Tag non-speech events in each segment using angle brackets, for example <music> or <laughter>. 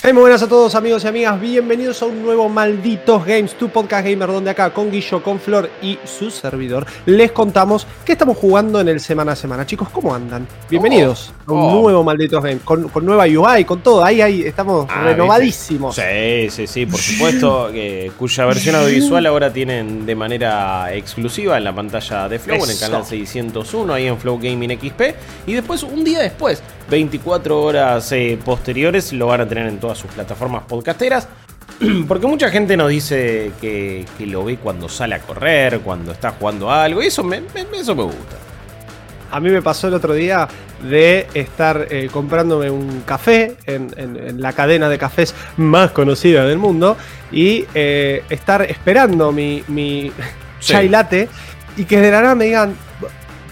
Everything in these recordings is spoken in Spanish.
Hey, muy buenas a todos amigos y amigas, bienvenidos a un nuevo Malditos Games, tu podcast gamer donde acá con Guillo, con Flor y su servidor les contamos qué estamos jugando en el semana a semana. Chicos, ¿cómo andan? Bienvenidos a un oh. nuevo Malditos Games, con, con nueva UI, con todo, ahí, ahí estamos Ah, renovadísimos. Sí, sí, sí, por supuesto, que- cuya versión audiovisual ahora tienen de manera exclusiva en la pantalla de Flow, en el canal 601, ahí en Flow Gaming XP. Y después, un día después, 24 horas eh, posteriores, lo van a tener en todas sus plataformas podcasteras. <clears throat> Porque mucha gente nos dice que, que lo ve cuando sale a correr, cuando está jugando algo, y eso me, me- eso me gusta. A mí me pasó el otro día de estar eh, comprándome un café en, en- en la cadena de cafés más conocida del mundo y eh, estar esperando mi, mi <laughs> Sí. chai latte y que de la nada me digan,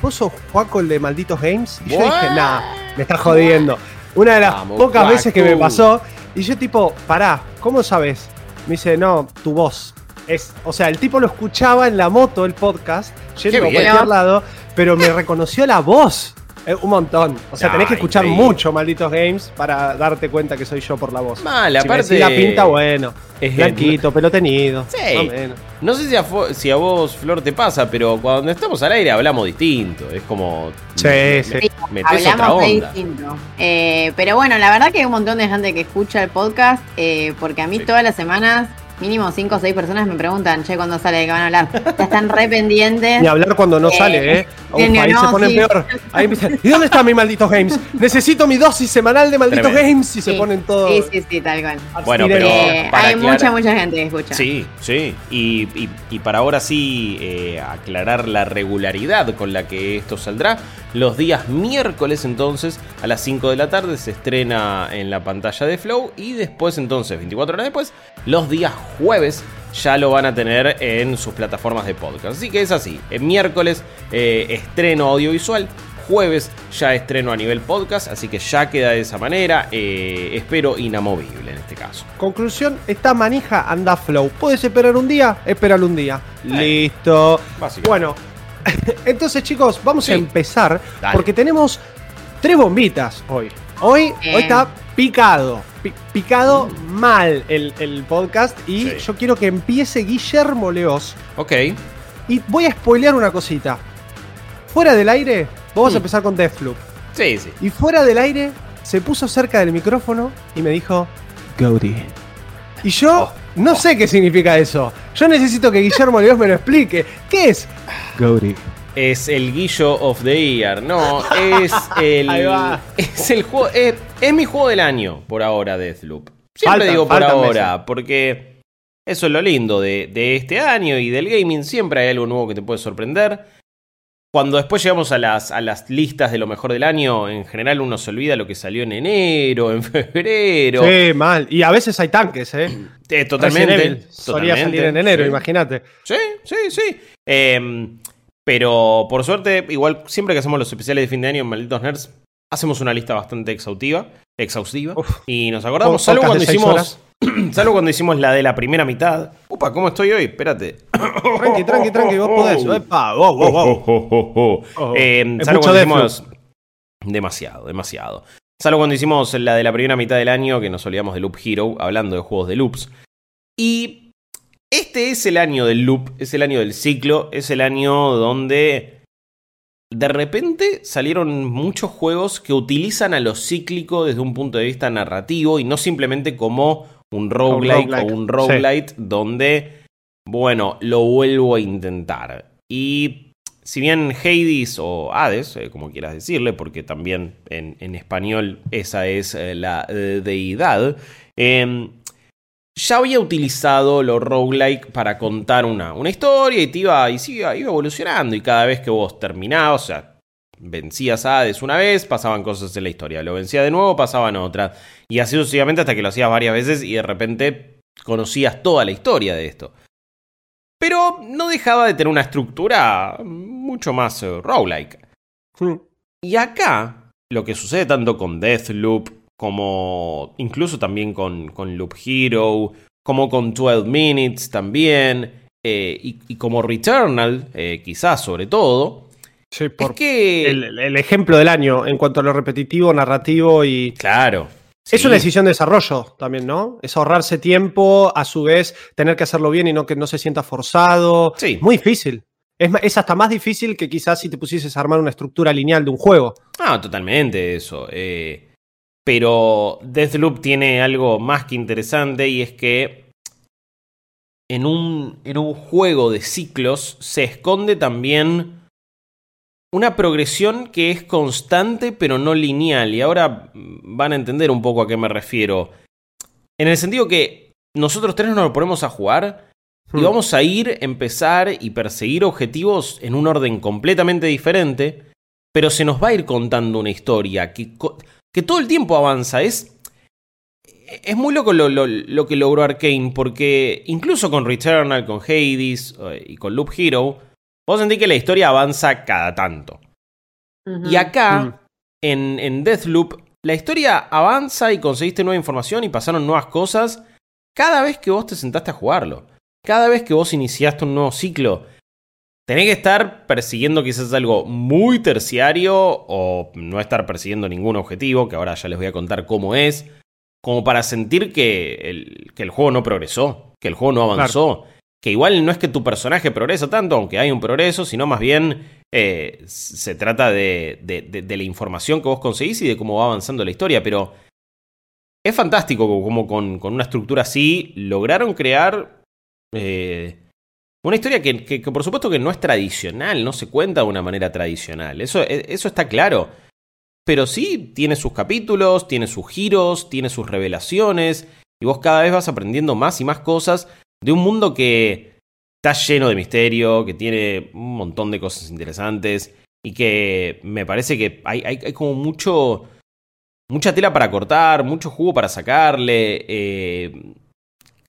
¿vos sos Juaco el de Malditos Games? Y yo dije, nah, me estás jodiendo. Una de las Vamos, pocas veces que me pasó y yo tipo, pará, ¿cómo sabes? Me dice, no, tu voz. Es, o sea, el tipo lo escuchaba en la moto, el podcast, yendo a cualquier lado, pero me reconoció la voz. Eh, un montón. O sea, tenés que escuchar increíble. mucho malditos games para darte cuenta que soy yo por la voz. Mal, si me aparte- decís la pinta, bueno. Es- Blanquito, pelo tenido. Sí. No sé si a, si a vos, Flor, te pasa, pero cuando estamos al aire hablamos distinto. Es como. Sí, me- sí. me- otra Hablamos muy onda. distinto. Eh, pero bueno, la verdad que hay un montón de gente que escucha el podcast, eh, porque a mí Sí. todas las semanas, mínimo 5 o 6 personas me preguntan, che, ¿cuándo sale de qué van a hablar? Ya están re pendientes. <laughs> Ni hablar cuando no Eh, sale, ¿eh? Ahí no, se ponen sí. peor. Ahí empiezan, ¿y dónde están mis malditos games? Necesito mi dosis semanal de malditos Tremendo. games y se ponen todos. Sí, sí, sí, tal cual. Bueno, pero- Eh, para hay aclarar- mucha, mucha gente que escucha. Sí, sí. Y, y- y para ahora sí eh, aclarar la regularidad con la que esto saldrá. Los días miércoles entonces a las 5 de la tarde se estrena en la pantalla de Flow y después entonces, 24 horas después, los días jueves ya lo van a tener en sus plataformas de podcast. Así que es así. En miércoles eh, estreno audiovisual. Jueves ya estreno a nivel podcast, así que ya queda de esa manera. eh, espero inamovible en este caso. Conclusión, esta manija anda flow. ¿Puedes esperar un día? Espéralo un día. Listo. Bueno, <laughs> entonces chicos, vamos Sí. a empezar Dale. porque tenemos tres bombitas hoy. Hoy, hoy está picado. Pi- picado mal el, el podcast y Sí. yo quiero que empiece Guillermo Leos. Ok. Y voy a spoilear una cosita. Fuera del aire, vamos Mm. a empezar con Deathloop. Sí, sí. Y fuera del aire, se puso cerca del micrófono y me dijo, Gaudi. Y yo Oh. no sé qué significa eso. Yo necesito que Guillermo Leos me lo explique. ¿Qué es? Gaudi. Es el Guillo of the Year. No, <laughs> es el. Es el juego. Es, es mi juego del año por ahora, Deathloop. Siempre Faltan- digo por ahora, meses. porque eso es lo lindo de, de este año y del gaming. Siempre hay algo nuevo que te puede sorprender. Cuando después llegamos a las, a las listas de lo mejor del año, en general uno se olvida lo que salió en enero, en <laughs> febrero. Sí, mal. Y a veces hay tanques, ¿eh? Eh, totalmente. Solía salir en enero, sí. imagínate. Sí, sí, sí. Em, pero por suerte, igual siempre que hacemos los especiales de fin de año en Malditos Nerds, hacemos una lista bastante exhaustiva. Exhaustiva. Uf. Y nos acordamos, salvo cuando hicimos. <clears throat> salvo cuando hicimos la de la primera mitad. Upa, ¿cómo estoy hoy? Espérate. Tranqui, tranqui, tranqui, vos podés. <laughs> Epa, wow, wow, wow. Es salvo cuando hicimos. Demasiado, demasiado. Salvo cuando hicimos la de la primera mitad del año, que nos olvidamos de Loop Hero, hablando de juegos de loops. Y este es el año del loop, es el año del ciclo, es el año donde de repente salieron muchos juegos que utilizan a lo cíclico desde un punto de vista narrativo y no simplemente como un roguelike, roguelike, o un sí. roguelite donde, bueno, lo vuelvo a intentar. Y si bien Hades o Hades, eh, como quieras decirle, porque también en, en español esa es eh, la eh, deidad, eh, ya había utilizado lo roguelike para contar una, una historia y, te iba, y se iba, evolucionando. Y cada vez que vos terminabas, o sea, vencías a Hades una vez, pasaban cosas en la historia. Lo vencía de nuevo, pasaban otras. Y así sucesivamente hasta que lo hacías varias veces y de repente conocías toda la historia de esto. Pero no dejaba de tener una estructura mucho más eh, roguelike. Y acá, lo que sucede tanto con Deathloop, como incluso también con, con Loop Hero, como con 12 Minutes también, eh, y, como Returnal, eh, quizás sobre todo, sí, por es que... El, el, ejemplo del año en cuanto a lo repetitivo, narrativo y... Claro. Es una decisión de desarrollo también, ¿no? Es ahorrarse tiempo, a su vez tener que hacerlo bien y no que no se sienta forzado. Sí. Muy difícil. Es, es, hasta más difícil que quizás si te pusieses a armar una estructura lineal de un juego. Ah, totalmente eso. Eh, pero Deathloop tiene algo más que interesante y es que en un, en un juego de ciclos se esconde también una progresión que es constante pero no lineal. Y ahora van a entender un poco a qué me refiero. En el sentido que nosotros tres nos lo ponemos a jugar y hmm. vamos a ir, empezar y perseguir objetivos en un orden completamente diferente, pero se nos va a ir contando una historia que, que todo el tiempo avanza. Es, es muy loco lo, lo que logró Arkane, porque incluso con Returnal, con Hades eh, y con Loop Hero, Vos sentís que la historia avanza cada tanto. Y acá, mm. en, en Deathloop, la historia avanza y conseguiste nueva información y pasaron nuevas cosas cada vez que vos te sentaste a jugarlo. Cada vez que vos iniciaste un nuevo ciclo. Tenés que estar persiguiendo quizás algo muy terciario o no estar persiguiendo ningún objetivo, que ahora ya les voy a contar cómo es, como para sentir que el, que el juego no progresó, que el juego no avanzó que igual no es que tu personaje progresa tanto, aunque hay un progreso, sino más bien eh, se trata de, de, la información que vos conseguís y de cómo va avanzando la historia, pero es fantástico como con, con una estructura así lograron crear eh, una historia que, que, por supuesto que no es tradicional, no se cuenta de una manera tradicional, eso, e, eso está claro. Pero sí tiene sus capítulos, tiene sus giros, tiene sus revelaciones, y vos cada vez vas aprendiendo más y más cosas de un mundo que está lleno de misterio, que tiene un montón de cosas interesantes y que me parece que hay, hay, como mucho, mucha tela para cortar, mucho jugo para sacarle. Eh,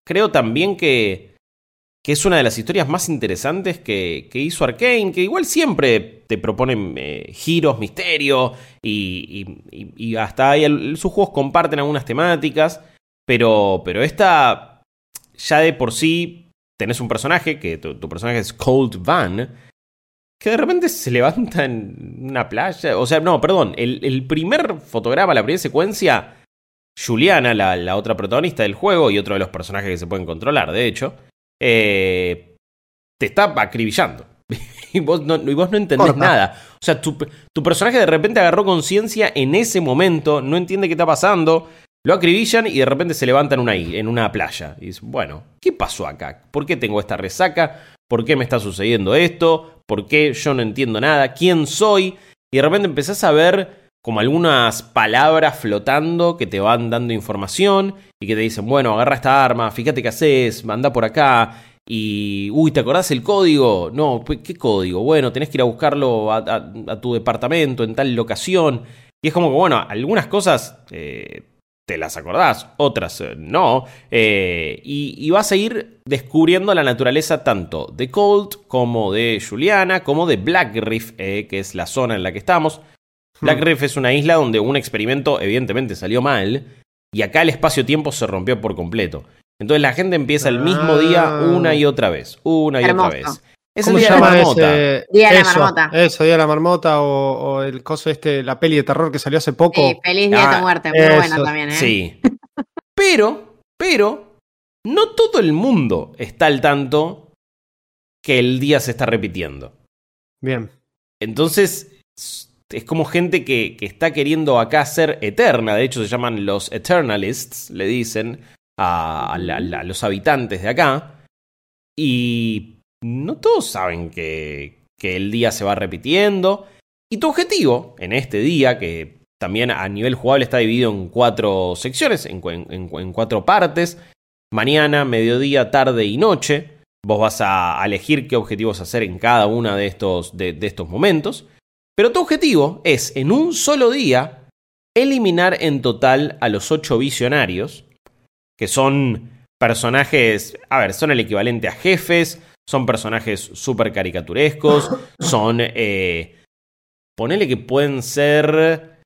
creo también que, que es una de las historias más interesantes que, que hizo Arkane, que igual siempre te proponen eh, giros, misterio, y, y, hasta ahí sus juegos comparten algunas temáticas, pero, pero esta ya de por sí tenés un personaje, que tu, personaje es Cold Van, que de repente se levanta en una playa. O sea, no, perdón, el, primer fotograma, la primera secuencia, Juliana, la, otra protagonista del juego y otro de los personajes que se pueden controlar, de hecho, eh, te está acribillando. <laughs> y, vos no, y vos no entendés nada. O sea, tu, tu personaje de repente agarró conciencia en ese momento, no entiende qué está pasando, lo acribillan y de repente se levantan una, en una playa. Y dice, bueno, ¿qué pasó acá? ¿Por qué tengo esta resaca? ¿Por qué me está sucediendo esto? ¿Por qué yo no entiendo nada? ¿Quién soy? Y de repente empezás a ver como algunas palabras flotando que te van dando información y que te dicen, bueno, agarra esta arma, fíjate qué haces, manda por acá. Y, uy, ¿te acordás el código? No, ¿qué código? Bueno, tenés que ir a buscarlo a, tu departamento en tal locación. Y es como que, bueno, algunas cosas eh, te las acordás, otras eh, no, eh, y, vas a ir descubriendo la naturaleza tanto de Colt como de Juliana, como de Black Reef, que es la zona en la que estamos. Black. Reef es una isla donde un experimento evidentemente salió mal, y acá el espacio-tiempo se rompió por completo. Entonces la gente empieza el mismo día una y otra vez, una y otra vez. Es el día de la marmota. Día de la marmota. Eso, día de la marmota o, el coso este, la peli de terror que salió hace poco. Sí, feliz día de tu ah, muerte, muy buena también, ¿eh? Sí. pero, pero, no todo el mundo está al tanto que el día se está repitiendo. Bien. Entonces, es como gente que, que está queriendo acá ser eterna. De hecho, se llaman los Eternalists, le dicen a, a los habitantes de acá. Y no todos saben que, que el día se va repitiendo. Y tu objetivo en este día, que también a nivel jugable está dividido en cuatro secciones, en, cuatro partes, mañana, mediodía, tarde y noche, vos vas a elegir qué objetivos hacer en cada uno de estos, de estos momentos. Pero tu objetivo es, en un solo día, eliminar en total a los ocho visionarios, que son personajes, a ver, son el equivalente a jefes, son personajes súper caricaturescos, <laughs> son... Eh, ponele que pueden ser...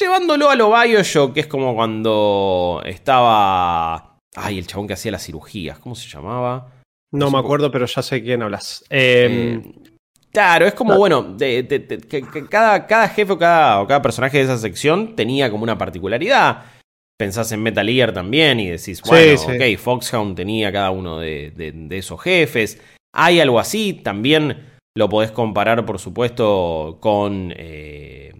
Llevándolo a lo Bioshock, que es como cuando estaba... Ay, el chabón que hacía las cirugías, ¿cómo se llamaba? No me acuerdo, pero ya sé quién hablas. Eh, claro, es como, bueno, de, que, cada, cada, jefe o cada, o cada personaje de esa sección tenía como una particularidad. Pensás en Metal Gear también y decís, bueno, ok, Foxhound tenía cada uno de, esos jefes. Hay algo así, también lo podés comparar, por supuesto, con eh,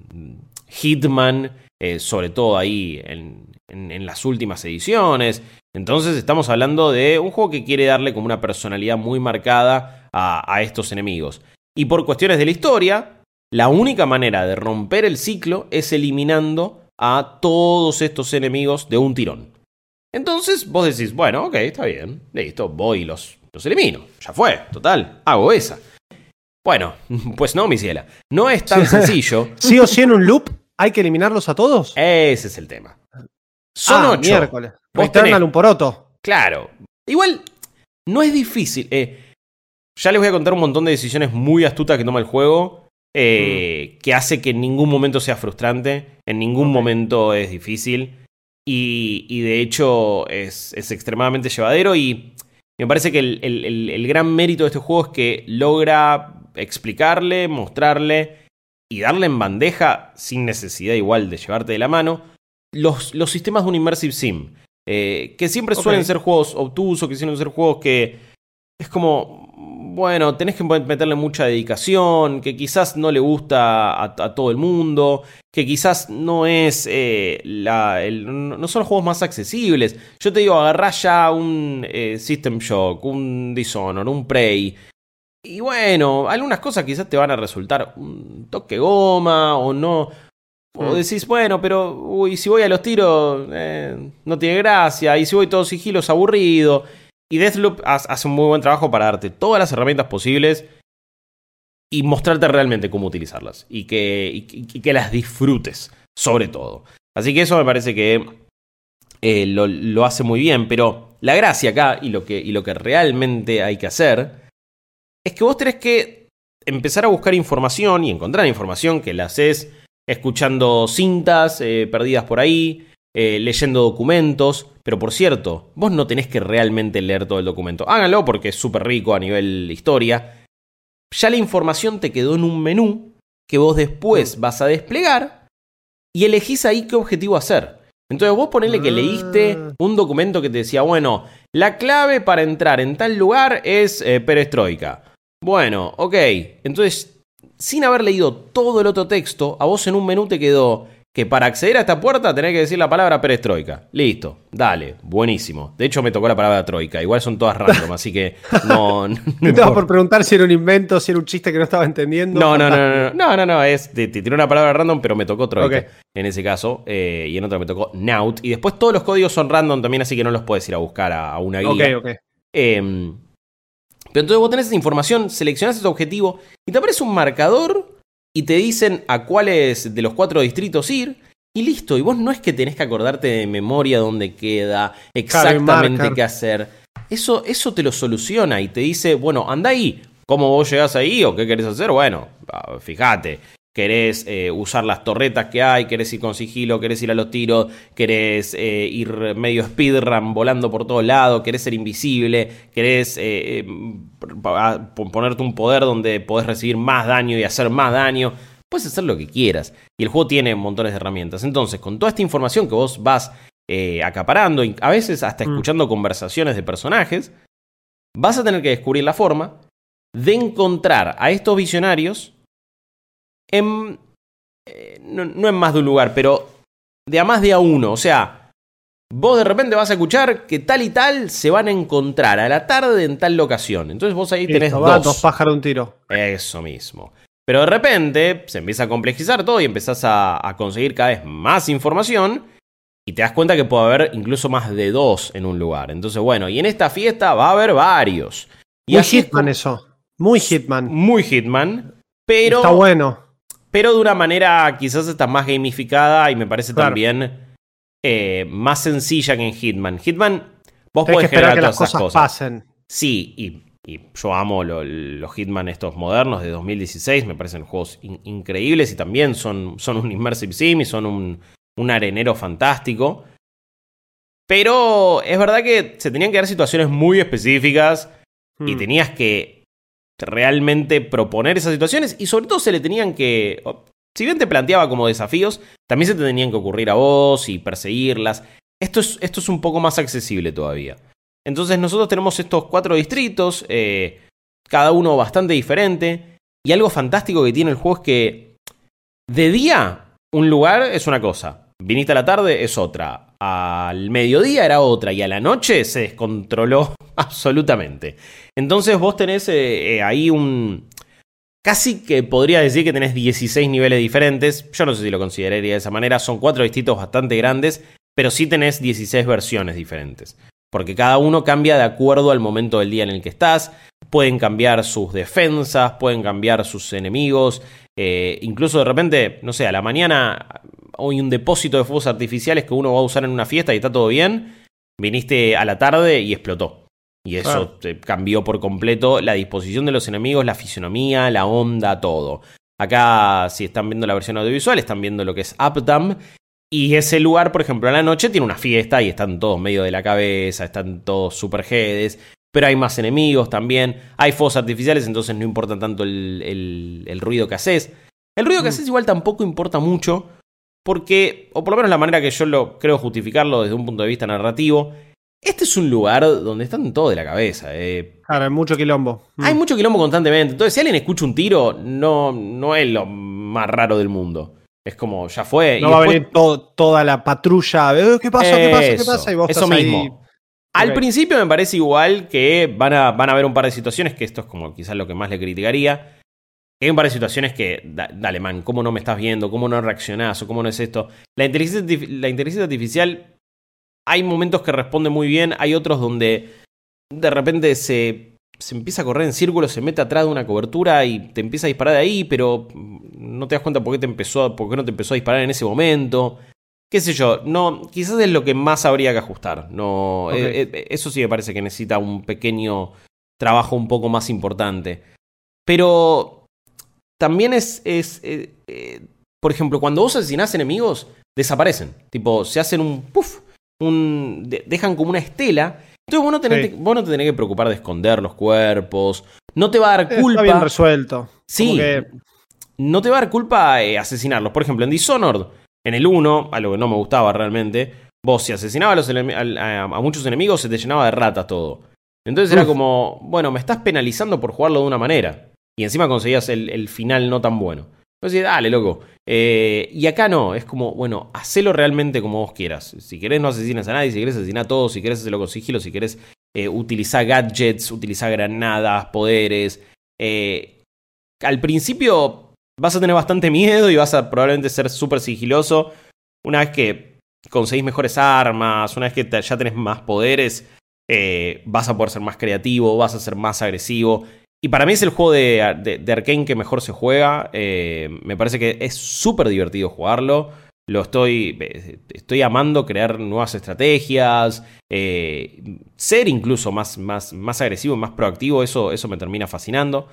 Hitman, eh, sobre todo ahí en, en, las últimas ediciones. Entonces estamos hablando de un juego que quiere darle como una personalidad muy marcada a, estos enemigos. Y por cuestiones de la historia, la única manera de romper el ciclo es eliminando a todos estos enemigos de un tirón. Entonces vos decís, bueno, ok, está bien, listo, voy y los, los elimino. Ya fue, total, hago esa. Bueno, <laughs> pues no, mi ciela. No es tan <laughs> sencillo. ¿Sí o sí en un loop hay que eliminarlos a todos? Ese es el tema. Son ah, ocho. Miércoles. Vos un poroto. Claro. Igual, no es difícil. Eh, ya les voy a contar un montón de decisiones muy astutas que toma el juego. Eh, mm. Que hace que en ningún momento sea frustrante. En ningún momento es difícil. Y, de hecho es, extremadamente llevadero. Y me parece que el, gran mérito de este juego es que logra explicarle, mostrarle y darle en bandeja, sin necesidad igual de llevarte de la mano, los, los sistemas de un Immersive Sim. Eh, que siempre suelen ser juegos obtusos, que suelen ser juegos que es como, bueno, tenés que meterle mucha dedicación, que quizás no le gusta a, todo el mundo, que quizás no es eh, la, no son los juegos más accesibles. Yo te digo, agarrá ya un eh, System Shock, un Dishonor, un Prey. Y bueno, algunas cosas quizás te van a resultar un toque goma o no, o mm. decís, bueno, pero uy, si voy a los tiros eh, no tiene gracia, y si voy todo sigilo es aburrido. Y Deathloop hace un muy buen trabajo para darte todas las herramientas posibles y mostrarte realmente cómo utilizarlas. Y que, que las disfrutes, sobre todo. Así que eso me parece que eh, lo, hace muy bien. Pero la gracia acá y lo, que, y lo que realmente hay que hacer es que vos tenés que empezar a buscar información y encontrar información que la haces escuchando cintas eh, perdidas por ahí, eh, leyendo documentos. Pero por cierto, vos no tenés que realmente leer todo el documento. Háganlo porque es súper rico a nivel historia. Ya la información te quedó en un menú que vos después mm. vas a desplegar y elegís ahí qué objetivo hacer. Entonces vos ponele que leíste ah. un documento que te decía, bueno, la clave para entrar en tal lugar es eh, perestroika. Bueno, ok. Entonces sin haber leído todo el otro texto, a vos en un menú te quedó que para acceder a esta puerta tenés que decir la palabra perestroika. Listo, dale, buenísimo. De hecho me tocó la palabra troika, igual son todas random, así que no... <laughs> no, no por preguntar si era un invento, si era un chiste que no estaba entendiendo. No, no, no, no, no, no, no, es, te, tiré una palabra random, pero me tocó troika en ese caso, eh, y en otro me tocó naut. Y después todos los códigos son random también, así que no los puedes ir a buscar a, una guía. Ok, ok. Eh, pero entonces vos tenés esa información, seleccionás ese objetivo y te aparece un marcador y te dicen a cuáles de los cuatro distritos ir. Y listo, y vos no es que tenés que acordarte de memoria dónde queda, exactamente qué hacer. Eso, eso te lo soluciona y te dice, bueno, anda ahí. ¿Cómo vos llegás ahí o qué querés hacer? Bueno, ah, fíjate querés eh, usar las torretas que hay, querés ir con sigilo, querés ir a los tiros, querés eh, ir medio speedrun volando por todos lados, querés ser invisible, querés eh, ponerte un poder donde podés recibir más daño y hacer más daño. Puedes hacer lo que quieras. Y el juego tiene montones de herramientas. Entonces, con toda esta información que vos vas acaparando, a veces hasta mm. escuchando conversaciones de personajes, vas a tener que descubrir la forma de encontrar a estos visionarios en, eh, no, en más de un lugar, pero de a más de a uno. O sea, vos de repente vas a escuchar que tal y tal se van a encontrar a la tarde en tal locación. Entonces vos ahí tenés dos. dos pájaros un tiro. Eso mismo. Pero de repente se empieza a complejizar todo y empezás a, a, conseguir cada vez más información y te das cuenta que puede haber incluso más de dos en un lugar. Entonces, bueno, y en esta fiesta va a haber varios. Y muy Hitman eso. Muy Hitman. Muy Hitman. Pero. Está bueno pero de una manera quizás está más gamificada y me parece también eh, más sencilla que en Hitman. Hitman, vos podés generar todas esas cosas. Pasen. Sí, y, yo amo los Hitman estos modernos de 2016, me parecen juegos increíbles y también son, son un immersive sim y son un, un arenero fantástico. Pero es verdad que se tenían que dar situaciones muy específicas Y Hmm. tenías que realmente proponer esas situaciones y sobre todo se le tenían que... Si bien te planteaba como desafíos, también se te tenían que ocurrir a vos y perseguirlas. Esto es, esto es un poco más accesible todavía. Entonces nosotros tenemos estos cuatro distritos, eh, cada uno bastante diferente. Y algo fantástico que tiene el juego es que de día un lugar es una cosa, viniste a la tarde es otra, al mediodía era otra y a la noche se descontroló <laughs> absolutamente. Entonces vos tenés eh, eh, ahí un... Casi que podría decir que tenés 16 niveles diferentes. Yo no sé si lo consideraría de esa manera. Son cuatro distritos bastante grandes, pero sí tenés 16 versiones diferentes. Porque cada uno cambia de acuerdo al momento del día en el que estás. Pueden cambiar sus defensas, pueden cambiar sus enemigos. eh, incluso de repente, no sé, a la mañana hay un depósito de fuegos artificiales que uno va a usar en una fiesta y está todo bien. Viniste a la tarde y explotó. Y eso Claro. te cambió por completo la disposición de los enemigos, la fisionomía, la onda, todo. Acá, si están viendo la versión audiovisual, están viendo lo que es Updam. Y ese lugar, por ejemplo, a la noche tiene una fiesta y están todos medio de la cabeza, están todos super jedes. Pero hay más enemigos también. Hay fuegos artificiales, entonces no importa tanto el, el- el ruido que haces. El ruido que Mm. haces igual tampoco importa mucho. Porque, o por lo menos la manera que yo lo creo justificarlo desde un punto de vista narrativo, este es un lugar donde están todos de la cabeza. eh. Claro, hay mucho quilombo. Mm. Hay mucho quilombo constantemente. Entonces, si alguien escucha un tiro, no, no es lo más raro del mundo. Es como, ya fue. no y va a venir todo- toda la patrulla. eh, ¿Qué pasa? ¿Qué pasa? ¿Qué Eso, pasa? Y vos eso estás ahí- mismo. Al principio me parece igual que van a, van a haber un par de situaciones, que esto es como quizás lo que más le criticaría. Hay un par de situaciones que, da- dale man, ¿cómo no me estás viendo? ¿Cómo no reaccionás? ¿O cómo no es esto? La inteligencia, la inteligencia artificial, hay momentos que responde muy bien, hay otros donde de repente se, se empieza a correr en círculos, se mete atrás de una cobertura y te empieza a disparar de ahí, pero no te das cuenta por qué, te empezó, por qué no te empezó a disparar en ese momento qué sé yo, no, quizás es lo que más habría que ajustar. No, eh, eh, eso sí me parece que necesita un pequeño trabajo un poco más importante. Pero también es, es eh, eh, por ejemplo, cuando vos asesinás enemigos, desaparecen. Tipo, se hacen un puff, un, de- dejan como una estela. Entonces vos no, tenés, Sí. vos no te tenés que preocupar de esconder los cuerpos. No te va a dar Está culpa. bien resuelto. Sí. Que- No te va a dar culpa eh, asesinarlos. Por ejemplo, en Dishonored, en el 1, algo que no me gustaba realmente, vos si asesinabas a, los a- a muchos enemigos se te llenaba de ratas todo. Entonces era como, bueno, me estás penalizando por jugarlo de una manera. Y encima conseguías el, el final no tan bueno. Entonces, dale, loco. Eh, y acá no, es como, bueno, hacelo realmente como vos quieras. Si querés no asesinas a nadie, si querés asesinar a todos, si querés hacerlo con sigilo, si querés eh, utilizar gadgets, utilizar granadas, poderes. Eh, al principio vas a tener bastante miedo y vas a probablemente ser súper sigiloso. Una vez que conseguís mejores armas, una vez que ya tenés más poderes, vas a poder ser más creativo, vas a ser más agresivo. Y para mí es el juego de, Arkane que mejor se juega. Eh, me parece que es súper divertido jugarlo. Lo estoy, eh, estoy amando crear nuevas estrategias, eh, ser incluso más, más, más agresivo, más proactivo, eso, eso me termina fascinando.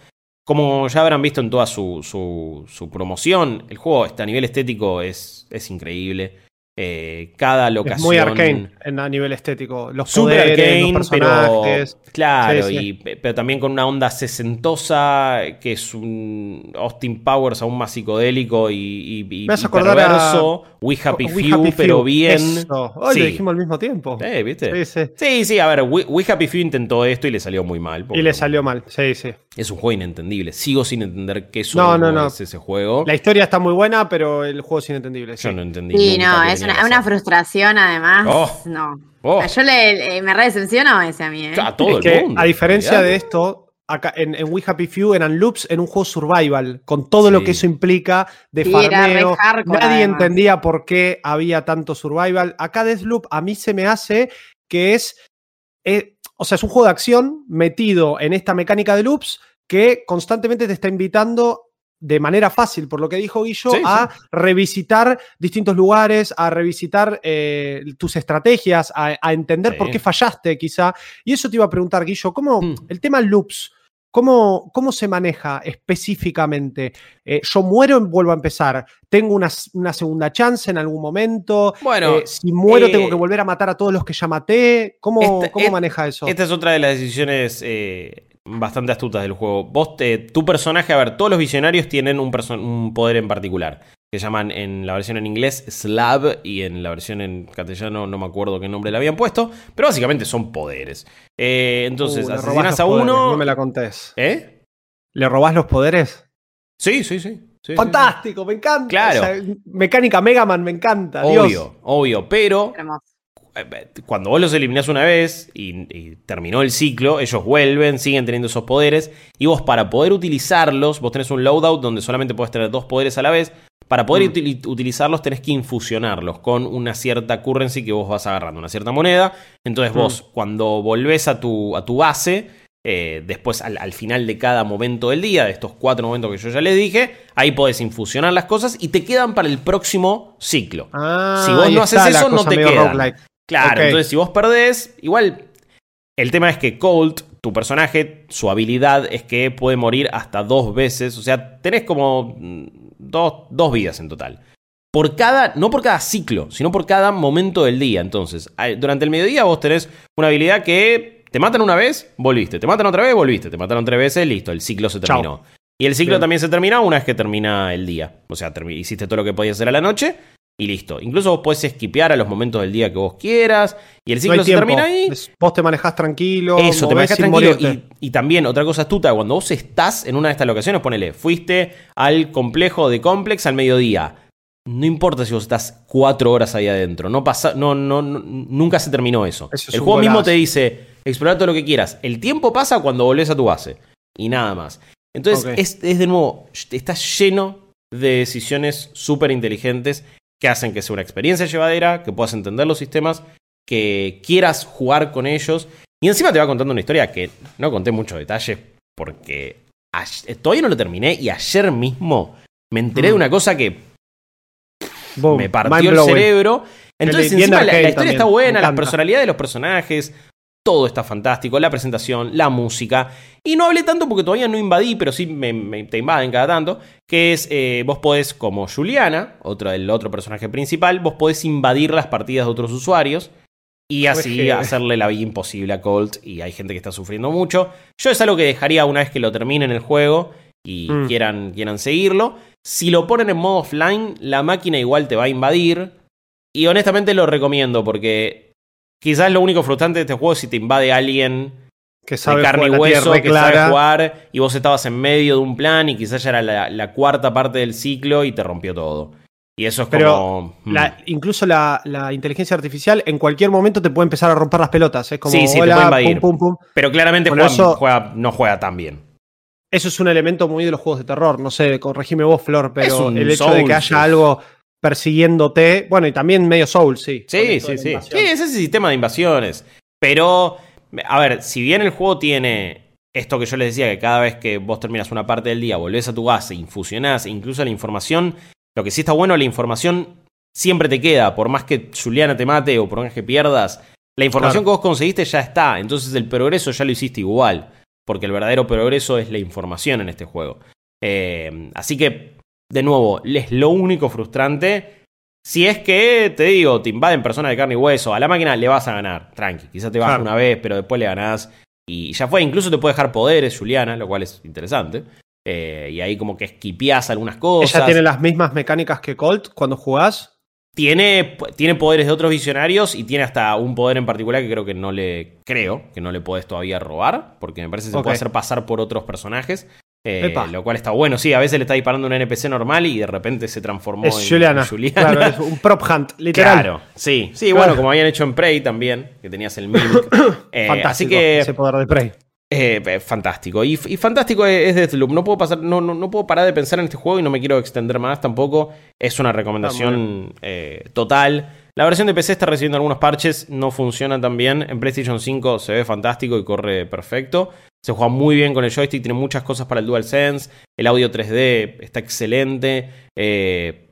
Como ya habrán visto en toda su, su, su promoción, el juego a nivel estético es, es increíble. Eh, cada locación. Es muy arcane en, a nivel estético. Los Super poderes, arcane, los pero claro, Sí, sí. y pero también con una onda sesentosa, que es un Austin Powers aún más psicodélico y, y, y- Me perverso. We Happy We Few, Happy pero Few. bien. Eso. Hoy Sí. lo dijimos al mismo tiempo. Eh, ¿viste? Sí, sí. Sí, sí, a ver, We, We Happy Few intentó esto y le salió muy mal. Y le salió mal. Sí, sí. Es un juego inentendible. Sigo sin entender qué No, no, no, no. es ese juego. La historia está muy buena, pero el juego es inentendible. sí. Yo no entendí. Sí, nunca no, es tenía una, una frustración además. Oh. No. Oh. Yo le, eh, me re decepcionó ese a mí, ¿eh? A todo es el que, mundo, a diferencia de esto, acá en, en We Happy Few eran loops en un juego survival, con todo lo que eso implica de Sí, farmeo. hardcore, Nadie además. entendía por qué había tanto survival. Acá Deathloop a mí se me hace que es, eh, o sea, es un juego de acción metido en esta mecánica de loops que constantemente te está invitando de manera fácil, por lo que dijo Guillo, Sí, a revisitar distintos lugares, a revisitar eh, tus estrategias, a, a entender Sí. por qué fallaste quizá. Y eso te iba a preguntar, Guillo, ¿cómo Mm. el tema loops, cómo, cómo se maneja específicamente? Eh, yo muero y vuelvo a empezar. ¿Tengo una, una segunda chance en algún momento? Bueno, Eh, si muero, eh, tengo que volver a matar a todos los que ya maté. ¿Cómo, esta- cómo maneja eso? Esta es otra de las decisiones bastante astutas del juego. Vos, te, tu personaje, a ver, todos los visionarios tienen un, poder en particular. Que llaman en la versión en inglés Slab y en la versión en castellano no me acuerdo qué nombre le habían puesto. Pero básicamente son poderes. Eh, entonces, Uh, asesinas a poderes, uno. No me la contés. ¿Eh? ¿Le robás los poderes? Sí, sí, sí. sí, sí, Fantástico, me encanta. Claro. O sea, mecánica Mega Man, me encanta. Dios. Obvio, obvio. Pero Hermoso. eh, cuando vos los eliminás una vez y, y terminó el ciclo, ellos vuelven, siguen teniendo esos poderes. Y vos, para poder utilizarlos, vos tenés un loadout donde solamente podés tener dos poderes a la vez. Para poder Mm. utili- utilizarlos, tenés que infusionarlos con una cierta currency que vos vas agarrando, una cierta moneda. Entonces, vos, cuando volvés a tu, a tu base. eh, después, al, al final de cada momento del día, de estos cuatro momentos que yo ya les dije, ahí podés infusionar las cosas y te quedan para el próximo ciclo. Ah, Si vos no haces eso, no te quedan. roguelike. Claro, entonces si vos perdés, igual el tema es que Colt, tu personaje, su habilidad es que puede morir hasta dos veces. O sea, tenés como mm, dos, dos vidas en total. Por cada, no por cada ciclo, sino por cada momento del día. Entonces, durante el mediodía vos tenés una habilidad que te matan una vez, volviste. Te matan otra vez, volviste. Te mataron tres veces, listo, el ciclo se Chao. terminó. Y el ciclo Bien. también se termina una vez que termina el día. O sea, hiciste todo lo que podías hacer a la noche y listo. Incluso vos podés esquipear a los momentos del día que vos quieras. Y el ciclo se tiempo. termina ahí. Es- Vos te manejás tranquilo. Eso, te sin tranquilo. Y, y también, otra cosa astuta, cuando vos estás en una de estas locaciones, ponele, fuiste al complejo de Complex al mediodía. No importa si vos estás cuatro horas ahí adentro. No pasa, no, no, no- nunca se terminó eso. Eso es el juego mismo te dice, explorar todo lo que quieras. El tiempo pasa cuando volvés a tu base. Y nada más. Entonces, es, es de nuevo, está lleno de decisiones súper inteligentes que hacen que sea una experiencia llevadera, que puedas entender los sistemas, que quieras jugar con ellos. Y encima te va contando una historia que no conté mucho detalle porque ay- todavía no lo terminé y ayer mismo me enteré de Mm. una cosa que Boom. me partió el cerebro. Entonces, encima la, la historia está buena, encanta. personalidades de los personajes, todo está fantástico, la presentación, la música. Y no hablé tanto porque todavía no invadí, pero sí me, me- te invaden cada tanto. Que es, eh, vos podés, como Juliana, otro, el otro personaje principal, vos podés invadir las partidas de otros usuarios. Y así hacerle la vida imposible a Colt. Y hay gente que está sufriendo mucho. Yo es algo que dejaría una vez que lo terminen el juego y Mm. quieran, quieran seguirlo. Si lo ponen en modo offline, la máquina igual te va a invadir. Y honestamente lo recomiendo porque quizás lo único frustrante de este juego es si te invade alguien Que sabe de carne y hueso que sabe jugar y vos estabas en medio de un plan y quizás ya era la, la cuarta parte del ciclo y te rompió todo. Y eso es Pero como... mm. La- incluso la, la inteligencia artificial en cualquier momento te puede empezar a romper las pelotas. Es como, Sí, sí, te puede invadir. pum, pum, pum. Pero claramente eso- juega- no juega tan bien. Eso es un elemento muy de los juegos de terror. No sé, corregime vos, Flor, pero el hecho de que haya algo persiguiéndote. Bueno, y también medio Soul, sí. Sí, sí, sí. Sí, es ese sistema de invasiones. Pero, a ver, si bien el juego tiene esto que yo les decía, que cada vez que vos terminas una parte del día, volvés a tu base, infusionás, incluso la información, lo que sí está bueno, la información siempre te queda, por más que Juliana te mate o por más que pierdas, la información Claro. que vos conseguiste ya está, entonces el progreso ya lo hiciste igual, porque el verdadero progreso es la información en este juego. Eh, así que, de nuevo, es lo único frustrante. Si es que, te digo, te invaden personas de carne y hueso, a la máquina le vas a ganar, tranqui. Quizás te Claro. una vez, pero después le ganás. Y ya fue, incluso te puede dejar poderes, Juliana, lo cual es interesante. Eh, y ahí como que esquipeás algunas cosas. Ella tiene las mismas mecánicas que Colt cuando jugás. Tiene, tiene poderes de otros visionarios y tiene hasta un poder en particular que creo que no le. Creo que no le podés todavía robar. Porque me parece que se puede hacer pasar por otros personajes. Eh, lo cual está bueno. Sí, a veces le está disparando un NPC normal y de repente se transformó Es en Juliana. Juliana. Claro, es un prop hunt, <laughs> literal. Claro, sí. Sí, Claro. bueno, como habían hecho en Prey también, que tenías el Milk. <coughs> Eh, Fantástico. así que Ese poder de Prey. eh, fantástico. Y, y fantástico es, Deathloop. No puedo, pasar, no, no, no puedo parar de pensar en este juego y no me quiero extender más tampoco. Es una recomendación total. La versión de PC está recibiendo algunos parches, no funciona tan bien. En PlayStation 5 se ve fantástico y corre perfecto. Se juega muy bien con el joystick, tiene muchas cosas para el DualSense. El audio 3D está excelente. Eh,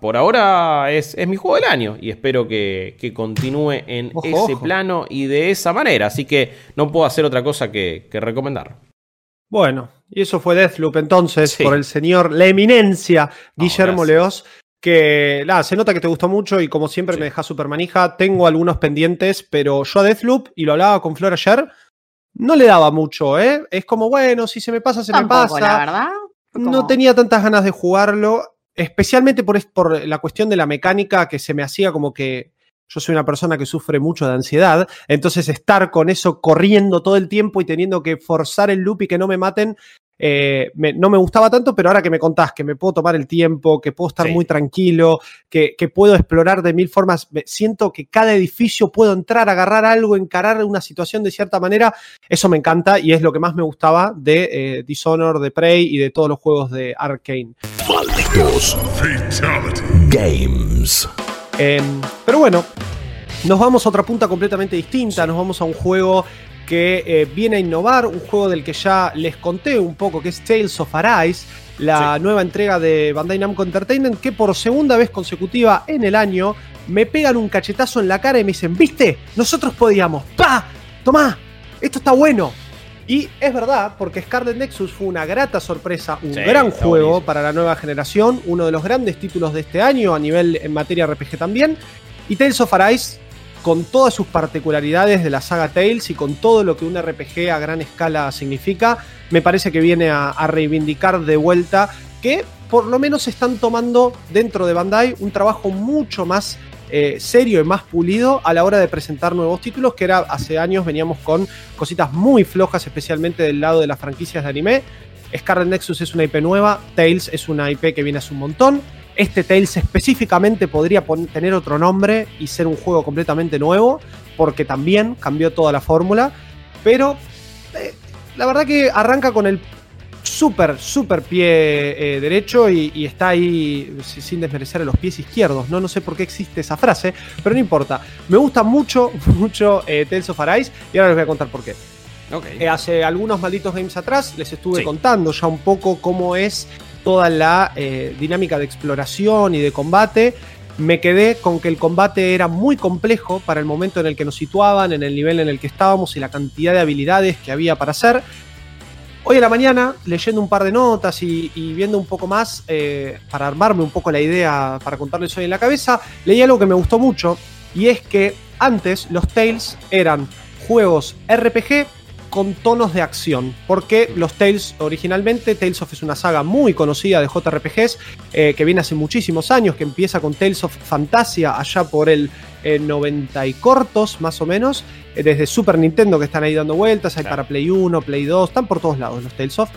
por ahora es, es mi juego del año y espero que, que continúe en Ojo, ese ojo. plano y de esa manera. Así que no puedo hacer otra cosa que, que recomendar. Bueno, y eso fue Deathloop entonces Sí. por el señor, la eminencia Guillermo gracias. Leos. Que nada, se nota que te gustó mucho y como siempre Sí. me dejas súper manija. Tengo algunos pendientes, pero yo a Deathloop, y lo hablaba con Flor ayer, no le daba mucho, ¿eh? Es como, bueno, si se me pasa, se Tampoco, me la pasa. verdad. No tenía tantas ganas de jugarlo, especialmente por, por la cuestión de la mecánica que se me hacía como que yo soy una persona que sufre mucho de ansiedad, entonces estar con eso corriendo todo el tiempo y teniendo que forzar el loop y que no me maten, eh, me- no me gustaba tanto, pero ahora que me contás que me puedo tomar el tiempo, que puedo estar Sí. muy tranquilo, que, que puedo explorar de mil formas, me- siento que cada edificio puedo entrar, agarrar algo, encarar una situación de cierta manera, eso me encanta y es lo que más me gustaba de eh, Dishonored, de Prey y de todos los juegos de Arkane. Malditos Games. Em, pero bueno, nos vamos a otra punta completamente distinta, nos vamos a un juego que eh, viene a innovar, un juego del que ya les conté un poco, que es Tales of Arise, la nueva entrega de Bandai Namco Entertainment, que por segunda vez consecutiva en el año me pegan un cachetazo en la cara y me dicen, ¿viste? Nosotros podíamos, ¡pa! ¡Tomá! Esto está bueno. Y es verdad, porque Scarlet Nexus fue una grata sorpresa, un Sí, gran juego buenísimo. para la nueva generación, uno de los grandes títulos de este año a nivel en materia RPG también. Y Tales of Arise, con todas sus particularidades de la saga Tales y con todo lo que un RPG a gran escala significa, me parece que viene a, reivindicar de vuelta que por lo menos están tomando dentro de Bandai un trabajo mucho más eh, serio y más pulido a la hora de presentar nuevos títulos, que era hace años veníamos con cositas muy flojas, especialmente del lado de las franquicias de anime. Scarlet Nexus es una IP nueva, Tales es una IP que viene hace un montón. Este Tales específicamente podría tener otro nombre y ser un juego completamente nuevo, porque también cambió toda la fórmula. Pero eh, la verdad que arranca con el súper, súper pie eh, derecho y, y está ahí si- sin desmerecer a los pies izquierdos. ¿no? no sé por qué existe esa frase, pero no importa. Me gusta mucho, <laughs> mucho eh, Tales of Arise y ahora les voy a contar por qué. Eh, hace algunos malditos games atrás les estuve Sí. contando ya un poco cómo es toda la eh, dinámica de exploración y de combate. Me quedé con que el combate era muy complejo para el momento en el que nos situaban, en el nivel en el que estábamos y la cantidad de habilidades que había para hacer. Hoy en la mañana, leyendo un par de notas y, viendo un poco más, eh, para armarme un poco la idea para contarles hoy en la cabeza, leí algo que me gustó mucho, y es que antes los Tales eran juegos RPG con tonos de acción, porque los Tales originalmente, Tales of es una saga muy conocida de JRPGs, eh, que viene hace muchísimos años, que empieza con Tales of Fantasia allá por el eh, 90 y cortos, más o menos, eh, desde Super Nintendo que están ahí dando vueltas, hay para Play 1, Play 2, están por todos lados los Tales of.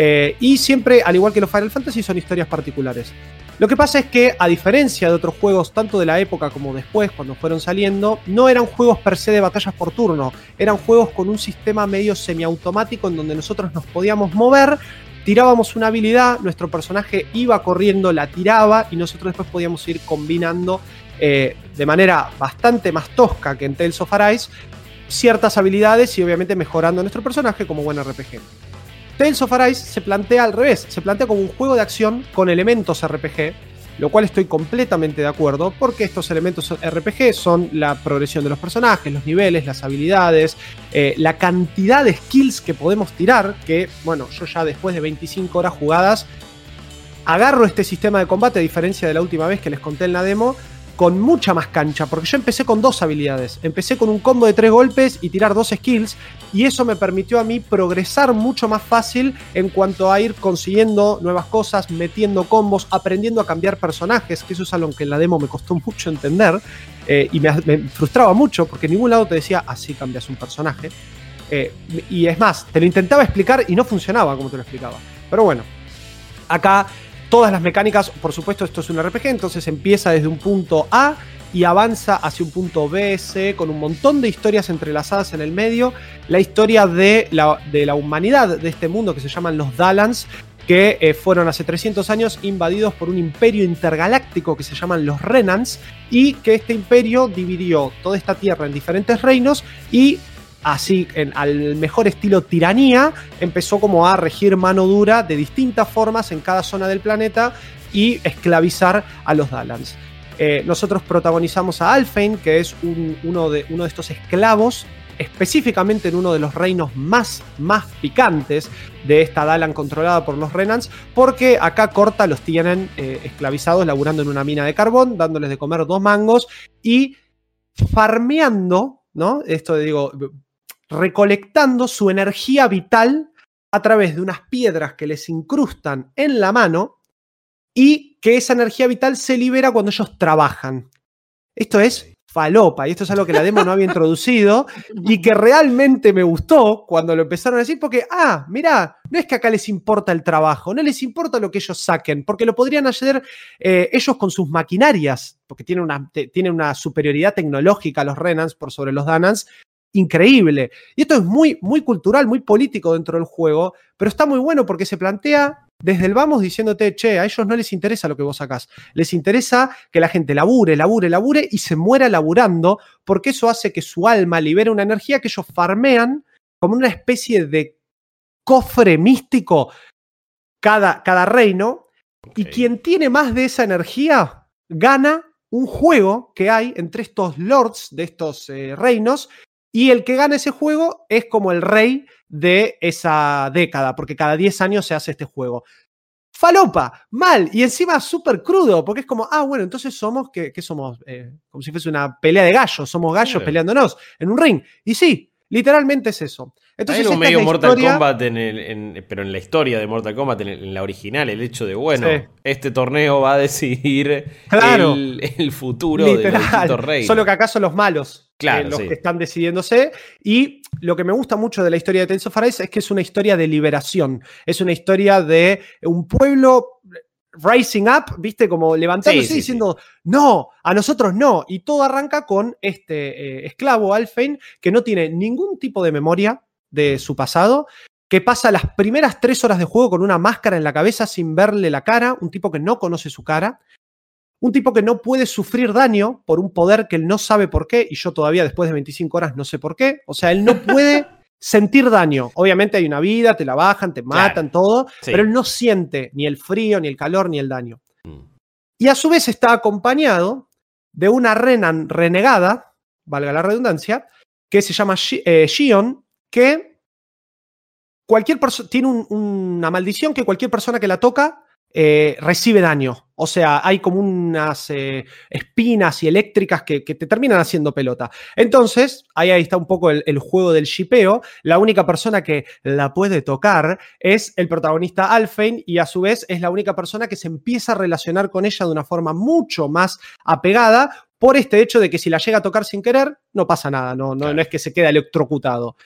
Eh, y siempre, al igual que los Final Fantasy, son historias particulares. Lo que pasa es que, a diferencia de otros juegos, tanto de la época como después, cuando fueron saliendo, no eran juegos per se de batallas por turno, eran juegos con un sistema medio semiautomático en donde nosotros nos podíamos mover, tirábamos una habilidad, nuestro personaje iba corriendo, la tiraba y nosotros después podíamos ir combinando eh, de manera bastante más tosca que en Tales of Arise ciertas habilidades y obviamente mejorando nuestro personaje como buen RPG. Tales of Arise se plantea al revés, se plantea como un juego de acción con elementos RPG, lo cual estoy completamente de acuerdo, porque estos elementos RPG son la progresión de los personajes, los niveles, las habilidades, eh, la cantidad de skills que podemos tirar, que bueno, yo ya después de 25 horas jugadas, agarro este sistema de combate, a diferencia de la última vez que les conté en la demo, con mucha más cancha, porque yo empecé con dos habilidades. Empecé con un combo de tres golpes y tirar dos skills, y eso me permitió a mí progresar mucho más fácil en cuanto a ir consiguiendo nuevas cosas, metiendo combos, aprendiendo a cambiar personajes, que eso es algo que en la demo me costó <laughs> mucho entender, eh, y me, frustraba mucho, porque en ningún lado te decía, así cambias un personaje. Eh, y es más, te lo intentaba explicar y no funcionaba como te lo explicaba. Pero bueno, acá todas las mecánicas, por supuesto esto es un RPG, entonces empieza desde un punto A y avanza hacia un punto B, C, con un montón de historias entrelazadas en el medio. La historia de la, de la humanidad de este mundo que se llaman los Dalans, que eh, fueron hace 300 años invadidos por un imperio intergaláctico que se llaman los Renans, y que este imperio dividió toda esta tierra en diferentes reinos y así en- al mejor estilo tiranía, empezó como a regir mano dura de distintas formas en cada zona del planeta y esclavizar a los Dalans. Eh, nosotros protagonizamos a Alfheim, que es un- uno, de, uno de estos esclavos, específicamente en uno de los reinos más, más picantes de esta Dalan controlada por los Renans, porque acá corta los tienen eh, esclavizados laburando en una mina de carbón, dándoles de comer dos mangos y farmeando, ¿no? Esto digo, recolectando su energía vital a través de unas piedras que les incrustan en la mano y que esa energía vital se libera cuando ellos trabajan. Esto es falopa, y esto es algo que la demo no había <laughs> introducido y que realmente me gustó cuando lo empezaron a decir, porque, ah, mira, no es que acá les importa el trabajo, no les importa lo que ellos saquen, porque lo podrían hacer eh, ellos con sus maquinarias, porque tienen una, tienen una superioridad tecnológica los Renans por sobre los Danans, increíble. Y esto es muy, muy cultural, muy político dentro del juego, pero está muy bueno porque se plantea desde el vamos diciéndote, che, a ellos no les interesa lo que vos sacás. Les interesa que la gente labure, labure, labure y se muera laburando, porque eso hace que su alma libere una energía que ellos farmean como una especie de cofre místico cada, cada reino. Y quien tiene más de esa energía gana un juego que hay entre estos lords de estos eh, reinos y el que gana ese juego es como el rey de esa década, porque cada 10 años se hace este juego. Falopa, mal, y encima súper crudo, porque es como, ah, bueno, entonces somos, ¿qué, somos? Eh, como si fuese una pelea de gallos, somos gallos peleándonos en un ring. Y sí, literalmente es eso. Entonces, Hay medio Mortal Kombat, en pero en la historia de Mortal Kombat, en, la original, el hecho de, bueno, este torneo va a decidir el, futuro de los rey. Solo que acá son los malos eh, los que están decidiéndose. Y lo que me gusta mucho de la historia de Tales of Arise es que es una historia de liberación. Es una historia de un pueblo rising up, viste, como levantándose y diciendo, no, a nosotros no. Y todo arranca con este eh, esclavo, Alfein, que no tiene ningún tipo de memoria de su pasado, que pasa las primeras tres horas de juego con una máscara en la cabeza sin verle la cara, un tipo que no conoce su cara, un tipo que no puede sufrir daño por un poder que él no sabe por qué, y yo todavía después de 25 horas no sé por qué, o sea, él no <laughs> puede sentir daño. Obviamente hay una vida, te la bajan, te matan, todo, pero él no siente ni el frío, ni el calor, ni el daño. Mm. Y a su vez está acompañado de una Renan renegada, valga la redundancia, que se llama eh, Shion, que cualquier persona tiene una maldición que cualquier persona que la toca eh, recibe daño. O sea, hay como unas eh, espinas y eléctricas que, te terminan haciendo pelota. Entonces, ahí, ahí está un poco el, juego del shipeo. La única persona que la puede tocar es el protagonista Alfein y a su vez es la única persona que se empieza a relacionar con ella de una forma mucho más apegada por este hecho de que si la llega a tocar sin querer, no pasa nada, no, no, no es que se queda electrocutado.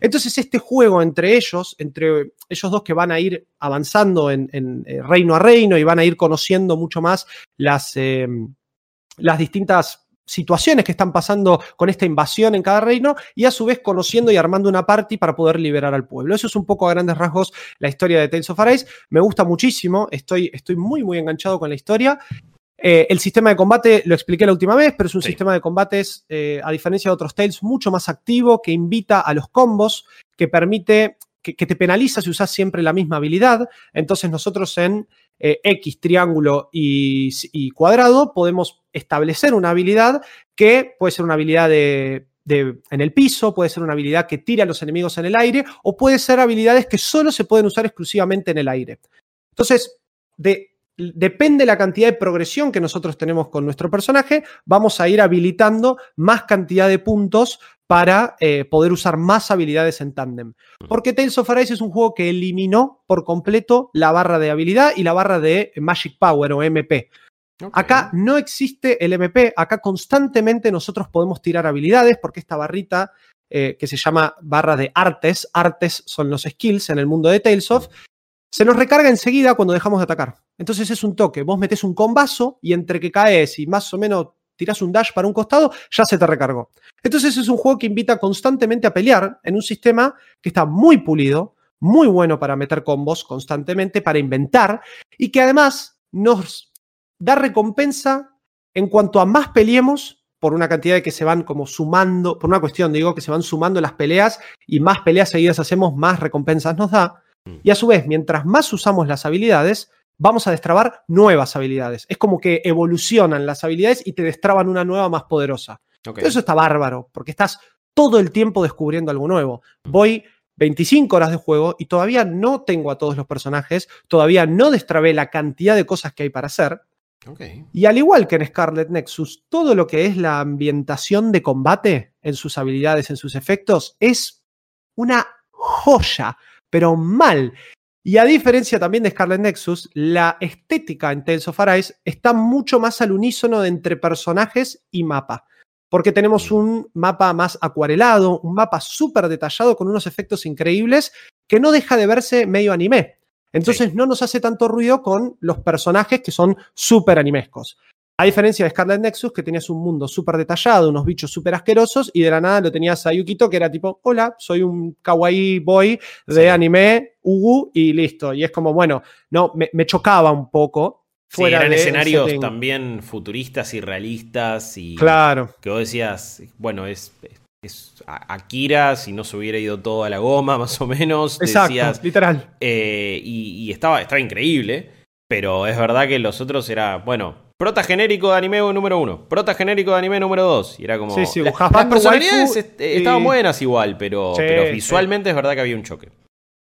Entonces, este juego entre ellos, entre ellos dos que van a ir avanzando en, eh, reino a reino y van a ir conociendo mucho más las, em, las distintas situaciones que están pasando con esta invasión en cada reino y a su vez conociendo y armando una party para poder liberar al pueblo. Eso es un poco a grandes rasgos la historia de Tales of Arise. Me gusta muchísimo, estoy, estoy muy muy enganchado con la historia eh, el sistema de combate lo expliqué la última vez, pero es un sistema de combates, eh, a diferencia de otros Tales, mucho más activo, que invita a los combos, que permite, que, te penaliza si usas siempre la misma habilidad. Entonces nosotros en eh, X, triángulo y, cuadrado podemos establecer una habilidad que puede ser una habilidad de, en el piso, puede ser una habilidad que tira a los enemigos en el aire, o puede ser habilidades que solo se pueden usar exclusivamente en el aire. Entonces, de depende la cantidad de progresión que nosotros tenemos con nuestro personaje, vamos a ir habilitando más cantidad de puntos para eh, poder usar más habilidades en tándem. Porque Tales of Arise es un juego que eliminó por completo la barra de habilidad y la barra de Magic Power o MP. Acá no existe el MP, acá constantemente nosotros podemos tirar habilidades porque esta barrita eh, que se llama barra de artes, artes son los skills en el mundo de Tales of, se nos recarga enseguida cuando dejamos de atacar. Entonces es un toque. Vos metés un combazo y entre que caes y más o menos tirás un dash para un costado, ya se te recargó. Entonces es un juego que invita constantemente a pelear en un sistema que está muy pulido, muy bueno para meter combos constantemente, para inventar y que además nos da recompensa en cuanto a más peleemos por una cantidad de que se van como sumando, por una cuestión digo, que se van sumando las peleas y más peleas seguidas hacemos, más recompensas nos da. Y a su vez, mientras más usamos las habilidades, vamos a destrabar nuevas habilidades. Es como que evolucionan las habilidades y te destraban una nueva más poderosa. Eso está bárbaro, porque estás todo el tiempo descubriendo algo nuevo. Mm. Voy 25 horas de juego y todavía no tengo a todos los personajes, todavía no destrabé la cantidad de cosas que hay para hacer. Y al igual que en Scarlet Nexus, todo lo que es la ambientación de combate en sus habilidades, en sus efectos, es una joya, pero mal. Y a diferencia también de Scarlet Nexus, la estética en Tales of Arise está mucho más al unísono de entre personajes y mapa. Porque tenemos un mapa más acuarelado, un mapa súper detallado con unos efectos increíbles que no deja de verse medio anime. Entonces no nos hace tanto ruido con los personajes que son súper animescos. A diferencia de Scarlet Nexus, que tenías un mundo súper detallado, unos bichos súper asquerosos, y de la nada lo tenías a Yukito, que era tipo, hola, soy un kawaii boy de anime, Ugu, y listo. Y es como, bueno, no, me, chocaba un poco. Fuera eran escenarios también futuristas y realistas y claro. que vos decías, bueno, es, es Akira si no se hubiera ido todo a la goma, <laughs> más o menos. Exacto, literal. Eh, y, y estaba, estaba increíble, pero es verdad que los otros era, bueno, Prota genérico de anime número uno. Prota genérico de anime número dos. Y era como. Sí, sí, las personalidades estaban buenas igual, pero, visualmente es verdad que había un choque.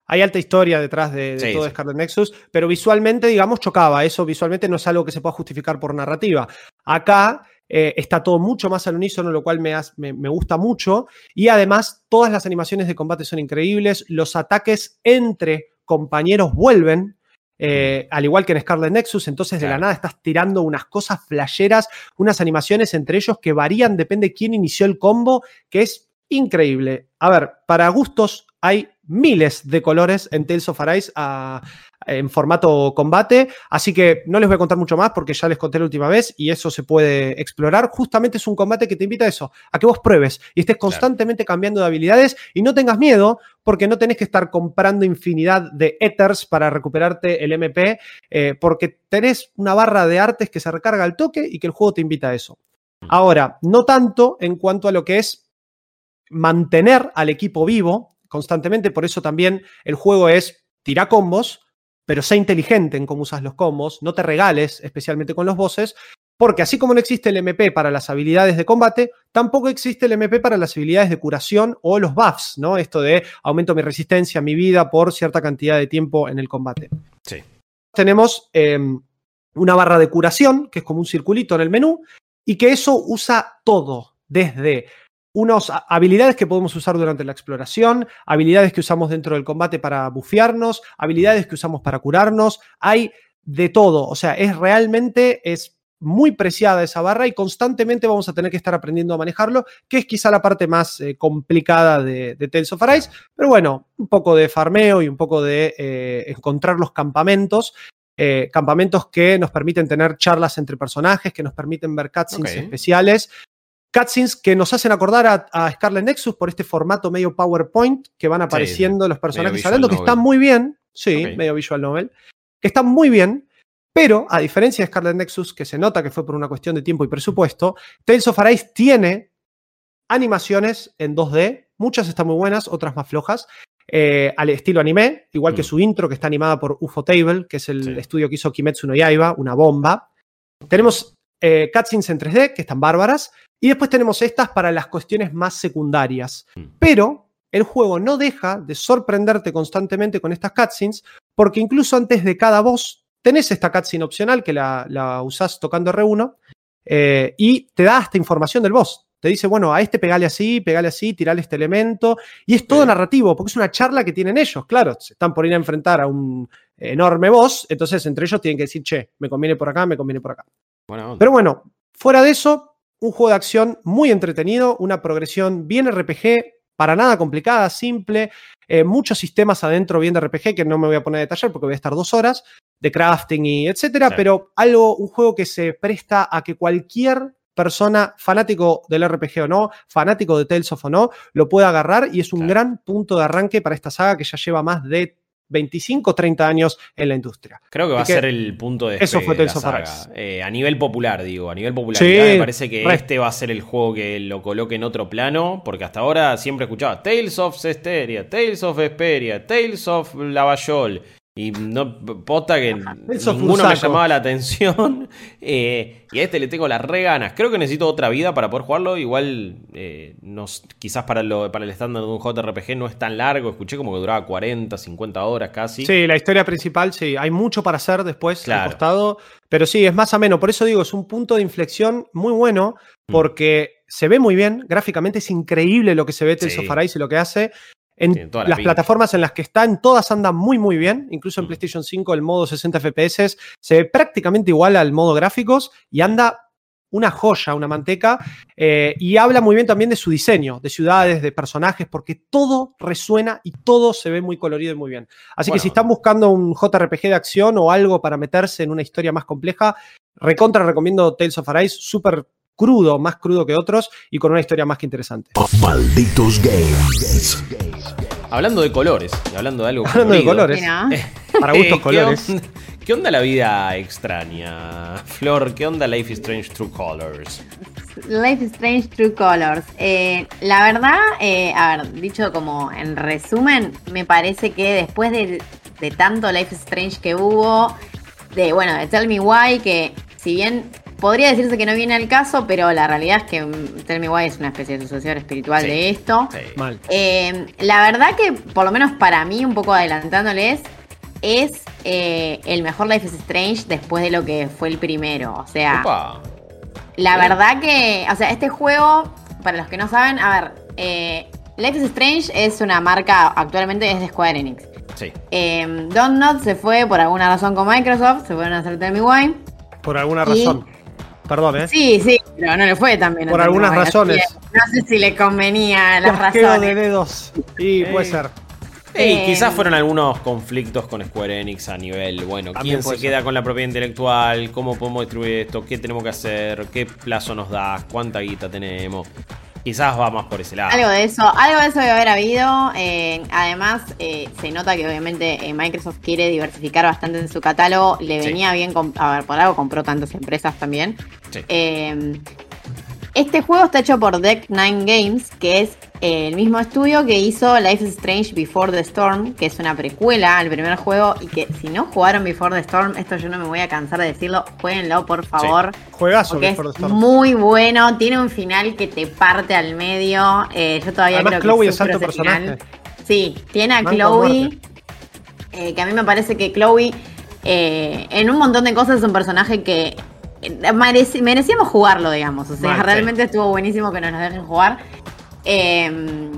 Hay alta historia detrás de, todo Scarlet Nexus, pero visualmente, digamos, chocaba. Eso visualmente no es algo que se pueda justificar por narrativa. Acá eh, está todo mucho más al unísono, lo cual me, me, gusta mucho. Y además, todas las animaciones de combate son increíbles. Los ataques entre compañeros vuelven. Eh, al igual que en Scarlet Nexus, entonces de la nada estás tirando unas cosas flasheras, unas animaciones entre ellos que varían, depende de quién inició el combo, que es increíble. A ver, para gustos hay miles de colores en Tales of Arise a, en formato combate, así que no les voy a contar mucho más porque ya les conté la última vez y eso se puede explorar. Justamente es un combate que te invita a eso, a que vos pruebes y estés constantemente cambiando de habilidades y no tengas miedo porque no tenés que estar comprando infinidad de ethers para recuperarte el MP, eh, porque tenés una barra de artes que se recarga al toque y que el juego te invita a eso. Mm. Ahora, no tanto en cuanto a lo que es mantener al equipo vivo constantemente, por eso también el juego es tira combos, pero sé inteligente en cómo usas los combos, no te regales, especialmente con los bosses, porque así como no existe el MP para las habilidades de combate, tampoco existe el MP para las habilidades de curación o los buffs, ¿no? Esto de aumento mi resistencia, mi vida por cierta cantidad de tiempo en el combate. Sí. Tenemos em, una barra de curación, que es como un circulito en el menú, y que eso usa todo, desde unas habilidades que podemos usar durante la exploración, habilidades que usamos dentro del combate para bufiarnos, habilidades que usamos para curarnos, hay de todo, o sea, es realmente, es muy preciada esa barra y constantemente vamos a tener que estar aprendiendo a manejarlo, que es quizá la parte más eh, complicada de, Tales of Arise, pero bueno, un poco de farmeo y un poco de eh, encontrar los campamentos eh, campamentos que nos permiten tener charlas entre personajes, que nos permiten ver cutscenes especiales, cutscenes que nos hacen acordar a, Scarlet Nexus por este formato medio PowerPoint que van apareciendo los personajes hablando, que están muy bien, sí, medio visual novel, que están muy bien, pero a diferencia de Scarlet Nexus, que se nota que fue por una cuestión de tiempo y presupuesto, Tales of Arise tiene animaciones en 2D, muchas están muy buenas, otras más flojas, eh, al estilo anime, igual que mm. su intro que está animada por UFO Table, que es el estudio que hizo Kimetsu no Yaiba, una bomba. Tenemos eh, cutscenes en 3D, que están bárbaras, y después tenemos estas para las cuestiones más secundarias. Mm. Pero el juego no deja de sorprenderte constantemente con estas cutscenes, porque incluso antes de cada boss tenés esta cutscene opcional que la, la usás tocando R1 eh, y te da esta información del boss. Te dice, bueno, a este pegale así, pegale así, tirale este elemento. Y es todo narrativo, porque es una charla que tienen ellos. Claro, se están por ir a enfrentar a un enorme boss, entonces entre ellos tienen que decir, che, me conviene por acá, me conviene por acá. Pero bueno, fuera de eso, un juego de acción muy entretenido, una progresión bien RPG, para nada complicada, simple, eh, muchos sistemas adentro bien de RPG que no me voy a poner a detallar porque voy a estar dos horas de crafting y etcétera, pero algo, un juego que se presta a que cualquier persona, fanático del RPG o no, fanático de Tales of o no, lo pueda agarrar y es un gran punto de arranque para esta saga que ya lleva más de 25 o 30 años en la industria. Creo que va a ser el punto de Eso fue Tales of eh, a nivel popular, digo, a nivel popular. me parece que este va a ser el juego que lo coloque en otro plano, porque hasta ahora siempre escuchaba Tales of Cesteria, Tales of Esperia, Tales of Lavallol. Y no, posta que ninguno me llamaba la atención. <laughs> Eh, y a este le tengo las re ganas. Creo que necesito otra vida para poder jugarlo. Igual, eh, quizás para, lo, para el estándar de un JRPG no es tan largo. Escuché como que duraba 40, 50 horas casi. Sí, la historia principal, sí. Hay mucho para hacer después al costado. Pero sí, es más ameno. Por eso digo, es un punto de inflexión muy bueno. Mm. Porque se ve muy bien. Gráficamente es increíble lo que se ve Tales of Arise y lo que hace. En la las pinta. plataformas en las que están, todas andan muy muy bien. Incluso en Mm. PlayStation 5 el modo 60 FPS se ve prácticamente igual al modo gráficos y anda una joya, una manteca. eh, y habla muy bien también de su diseño, de ciudades, de personajes, porque todo resuena y todo se ve muy colorido y muy bien. Así que si están buscando un JRPG de acción o algo para meterse en una historia más compleja, recontra recomiendo Tales of Arise, súper crudo, más crudo que otros y con una historia más que interesante. Malditos Games. Hablando de colores y hablando de algo Hablando de colores. <laughs> Para gustos <laughs> Eh, colores. ¿qué onda, qué onda la vida extraña? Flor, ¿qué onda Life is Strange True Colors? Life is Strange True Colors. Eh, la verdad, eh, a ver, dicho como en resumen, me parece que después de, de tanto Life is Strange que hubo, de bueno, de Tell Me Why, que si bien podría decirse que no viene al caso, pero la realidad es que Tell Me Why es una especie de sucesor espiritual Sí. de esto. Sí. Mal. Eh, la verdad que, por lo menos para mí, un poco adelantándoles, es eh, el mejor Life is Strange después de lo que fue el primero. O sea, Opa. la Bien. verdad que, o sea, este juego, para los que no saben, a ver, eh, Life is Strange es una marca, actualmente es de Square Enix. Sí. Eh, Donut se fue por alguna razón con Microsoft, se fueron a hacer Tell Me Why. Por alguna Y- razón. Perdón, ¿eh? Sí, sí, pero no le fue también. Por algunas razones. No sé si le convenía las Chasqueo razones. de dedos. Y Eh. puede ser. Ey, Eh, quizás fueron algunos conflictos con Square Enix a nivel, bueno, También ¿quién se queda con la propiedad intelectual? ¿Cómo podemos distribuir esto? ¿Qué tenemos que hacer? ¿Qué plazo nos das? ¿Cuánta guita tenemos? Quizás va más por ese lado. Algo de eso, algo de eso debe haber habido. eh, además, eh, se nota que obviamente eh, Microsoft quiere diversificar bastante en su catálogo. Le Sí. venía bien, a ver, por algo compró tantas empresas también. Sí. Este juego está hecho por Deck Nine Games, que es eh, el mismo estudio que hizo Life is Strange Before the Storm, que es una precuela al primer juego. Y que si no jugaron Before the Storm, esto yo no me voy a cansar de decirlo, jueguenlo por favor. Juegazo Porque Before es the Storm. muy bueno, tiene un final que te parte al medio. eh, yo todavía Además, creo Chloe que es alto personaje. final. Sí, tiene a Chloe, eh, que a mí me parece que Chloe eh, en un montón de cosas es un personaje que mereci- merecíamos jugarlo, digamos. O sea, realmente estuvo buenísimo que nos lo dejen jugar. Eh,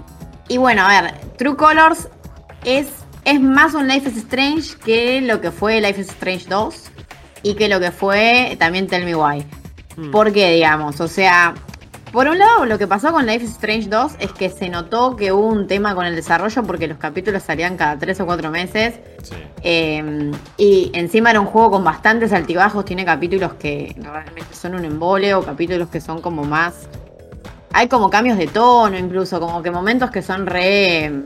y bueno, a ver, True Colors es, es más un Life is Strange que lo que fue Life is Strange 2 y que lo que fue también Tell Me Why. Mm. ¿Por qué, digamos? O sea, por un lado, lo que pasó con Life is Strange 2 es que se notó que hubo un tema con el desarrollo porque los capítulos salían cada 3 o 4 meses. Sí. Eh, y encima era un juego con bastantes altibajos. Tiene capítulos que realmente son un embole o capítulos que son como más. Hay como cambios de tono, incluso, como que momentos que son re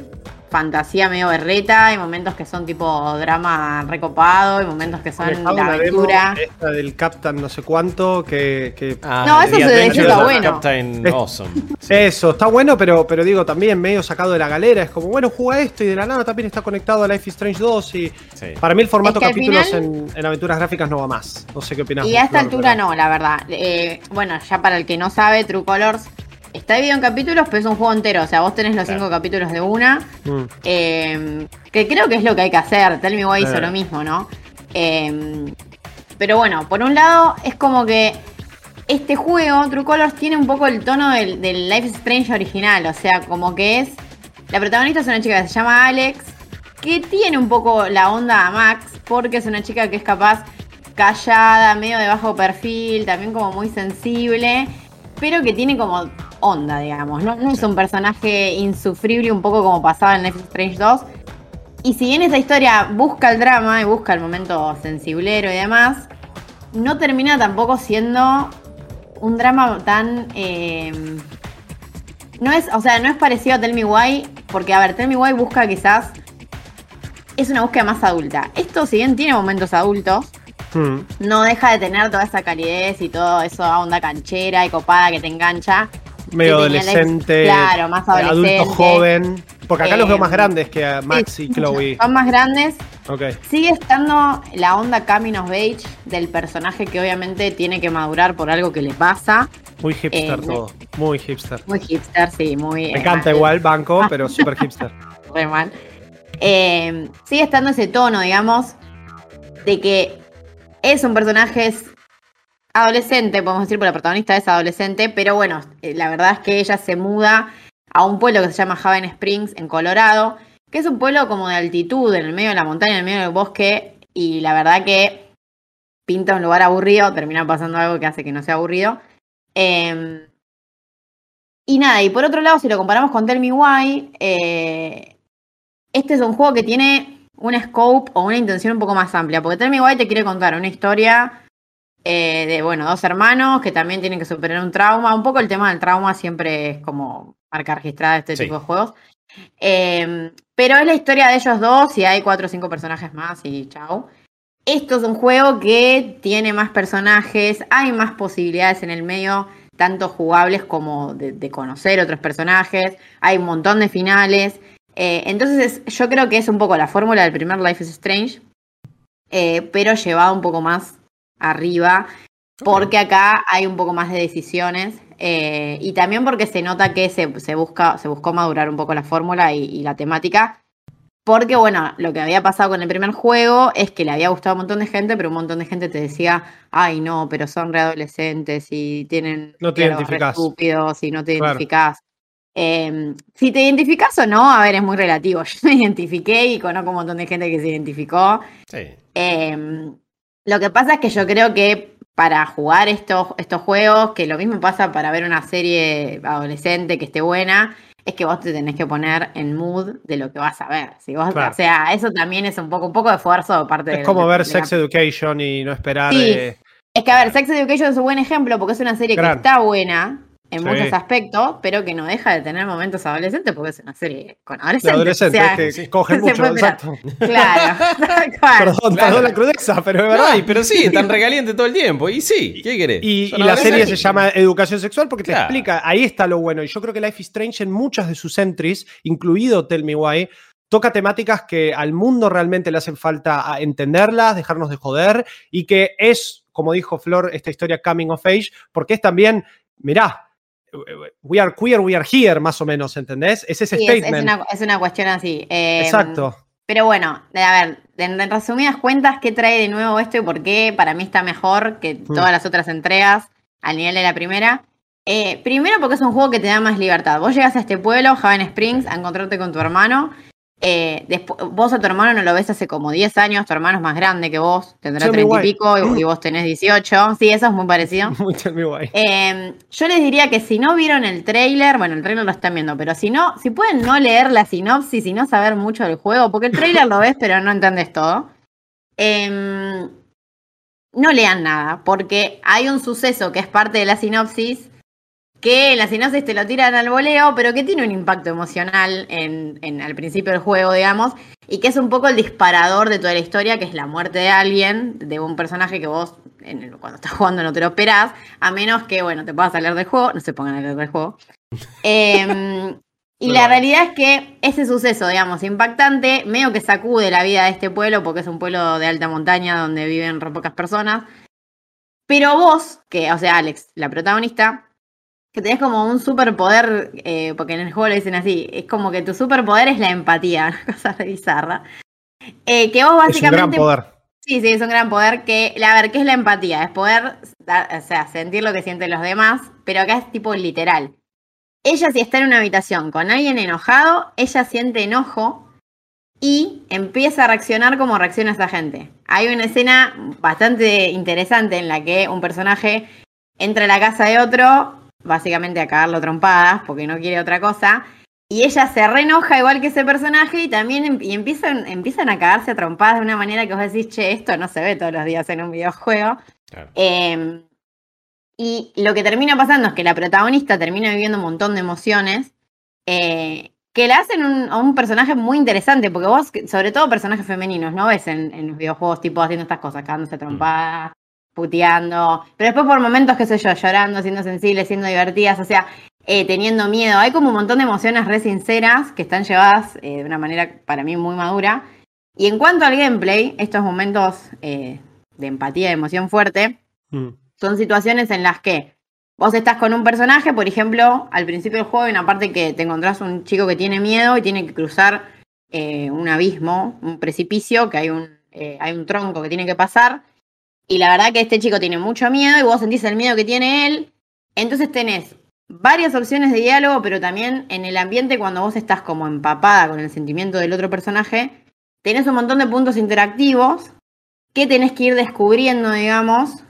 fantasía medio berreta, hay momentos que son tipo drama recopado, y momentos que son la demo, aventura. esta del Captain no sé cuánto, que... que- Ah, No, eso se- está bueno. Captain Awesome. Sí. <laughs> Eso, está bueno, pero, pero digo, también medio sacado de la galera. Es como, bueno, juega esto y de la nada también está conectado a Life is Strange 2. Y Sí. para mí el formato Es que capítulos final- en, en aventuras gráficas no va más. No sé qué opinas. Y a esta Flor, altura pero- no, la verdad. Eh, bueno, ya para el que no sabe, True Colors está dividido en capítulos, pero es un juego entero. O sea, vos tenés los Claro. cinco capítulos de una. Mm. eh, que creo que es lo que hay que hacer. Tell Me Why hizo lo mismo, ¿no? Eh, pero bueno, por un lado, es como que este juego, True Colors, tiene un poco el tono del, del Life is Strange original. O sea, como que es. La protagonista es una chica que se llama Alex, que tiene un poco la onda a Max, porque es una chica que es capaz callada, medio de bajo perfil, también como muy sensible, pero que tiene como onda, digamos. No, no es un personaje insufrible, un poco como pasaba en Life Strange 2. Y si bien esta historia busca el drama y busca el momento sensiblero y demás, no termina tampoco siendo un drama tan. eh, no es, o sea, no es parecido a Tell Me Why, porque a ver, Tell Me Why busca quizás. Es una búsqueda más adulta. Esto, si bien tiene momentos adultos, Mm. no deja de tener toda esa calidez y todo eso onda canchera y copada que te engancha. Medio adolescente. claro, más eh, adolescente. Adulto joven. Porque acá los veo Eh, más grandes que a Max Sí, y Chloe. Son más grandes. Ok. Sigue estando la onda Coming of Age del personaje que obviamente tiene que madurar por algo que le pasa. Muy hipster Eh, todo. Muy hipster. Muy hipster, sí, muy. Me encanta igual, banco, <laughs> pero súper hipster. re mal. Eh, sigue estando ese tono, digamos, de que es un personaje adolescente, podemos decir, porque la protagonista es adolescente, pero bueno, eh, la verdad es que ella se muda a un pueblo que se llama Haven Springs, en Colorado, que es un pueblo como de altitud, en el medio de la montaña, en el medio del bosque, y la verdad que pinta un lugar aburrido, termina pasando algo que hace que no sea aburrido. Em, y nada, y por otro lado, si lo comparamos con Tell Me Why, eh, este es un juego que tiene un scope o una intención un poco más amplia, porque Tell Me Why te quiere contar una historia eh, de, bueno, dos hermanos que también tienen que superar un trauma. Un poco el tema del trauma siempre es como marca registrada de este tipo de juegos. Em, pero es la historia de ellos dos y hay cuatro o cinco personajes más y chao. Esto es un juego que tiene más personajes, hay más posibilidades en el medio, tanto jugables como de, conocer otros personajes, hay un montón de finales. Eh, entonces yo creo que es un poco la fórmula del primer Life is Strange, eh, pero llevado un poco más arriba, porque acá hay un poco más de decisiones eh, y también porque se nota que se, busca, se buscó madurar un poco la fórmula y la temática porque, bueno, lo que había pasado con el primer juego es que le había gustado a un montón de gente, pero un montón de gente te decía, ay, no, pero son readolescentes y tienen no te estúpidos y no te identificás. Em, si te identificás o no, a ver, es muy relativo. <laughs> Yo me identifiqué y conozco un montón de gente que se identificó. Sí. Em, lo que pasa es que yo creo que para jugar estos, estos juegos, que lo mismo pasa para ver una serie adolescente que esté buena, es que vos te tenés que poner en mood de lo que vas a ver. Si vos, O sea, eso también es un poco, un poco de esfuerzo de parte de. Es como ver Sex Education y no esperar. Sí. Eh, es que, a ver, Sex Education es un buen ejemplo porque es una serie que está buena, en muchos aspectos, pero que no deja de tener momentos adolescentes porque es una serie con adolescentes. adolescentes que <laughs> cogen mucho, exacto. Claro, <laughs> <laughs> Perdón, perdón la crudeza, pero es verdad. pero sí, tan recaliente todo el tiempo. Y sí, ¿qué querés? Y, la serie se llama Educación Sexual porque te explica, ahí está lo bueno. Y yo creo que Life is Strange en muchas de sus entries, incluido Tell Me Why, toca temáticas que al mundo realmente le hacen falta entenderlas, dejarnos de joder, y que es, como dijo Flor, esta historia coming of age, porque es también, mirá, we are queer, we are here, más o menos, ¿entendés? Es ese statement. Es, una, cuestión así. Em, Exacto. Pero bueno, a ver, en resumidas cuentas, ¿qué trae de nuevo esto y por qué para mí está mejor que mm. todas las otras entregas al nivel de la primera? Eh, primero porque es un juego que te da más libertad. Vos llegas a este pueblo, Haven Springs, a encontrarte con tu hermano eh, vos a tu hermano no lo ves hace como 10 años, tu hermano es más grande que vos, tendrá 30 y pico y, <laughs> vos tenés 18. Sí, eso es muy parecido. <laughs> eh, yo les diría que si no vieron el trailer, bueno, el trailer lo están viendo, pero si no, si pueden no leer la sinopsis y no saber mucho del juego, porque el trailer lo ves, pero no entendés todo. Em, no lean nada, porque hay un suceso que es parte de la sinopsis que en la sinopsis te lo tiran al voleo, pero que tiene un impacto emocional en, al principio del juego, digamos, y que es un poco el disparador de toda la historia, que es la muerte de alguien, de un personaje que vos cuando estás jugando no te lo esperás, a menos que, bueno, te puedas salir del juego, no se pongan a leer del juego. <laughs> Em, y la realidad es que ese suceso, digamos, impactante, medio que sacude la vida de este pueblo, porque es un pueblo de alta montaña donde viven re pocas personas. Pero vos, que, o sea, Alex, la protagonista, que tenés como un superpoder, eh, porque en el juego lo dicen así, es como que tu superpoder es la empatía, <laughs> una cosa bizarra. Eh, que vos básicamente... Es un gran poder. Sí, sí, es un gran poder que, a ver, ¿qué es la empatía? Es poder, o sea, sentir lo que sienten los demás, pero acá es tipo literal. Ella si está en una habitación con alguien enojado, ella siente enojo y empieza a reaccionar como reacciona esa gente. Hay una escena bastante interesante en la que un personaje entra a la casa de otro, básicamente a cagarlo trompadas porque no quiere otra cosa. Y ella se reenoja igual que ese personaje y también em, y empiezan, empiezan a cagarse a trompadas de una manera que vos decís, che, esto no se ve todos los días en un videojuego. Em, y lo que termina pasando es que la protagonista termina viviendo un montón de emociones eh, que la hacen a un personaje muy interesante, porque vos, sobre todo personajes femeninos, no ves en, los videojuegos tipo haciendo estas cosas, cagándose trompadas, puteando, pero después por momentos, qué sé yo, llorando, siendo sensibles, siendo divertidas, o sea, eh, teniendo miedo. Hay como un montón de emociones re sinceras que están llevadas eh, de una manera para mí muy madura. Y en cuanto al gameplay, estos momentos eh, de empatía, de emoción fuerte, mm. son situaciones en las que vos estás con un personaje, por ejemplo, al principio del juego hay una parte que te encontrás un chico que tiene miedo y tiene que cruzar un abismo, un precipicio, que hay un, hay un tronco que tiene que pasar y la verdad que este chico tiene mucho miedo y vos sentís el miedo que tiene él. Entonces tenés varias opciones de diálogo, pero también en el ambiente cuando vos estás como empapada con el sentimiento del otro personaje, tenés un montón de puntos interactivos que tenés que ir descubriendo, digamos,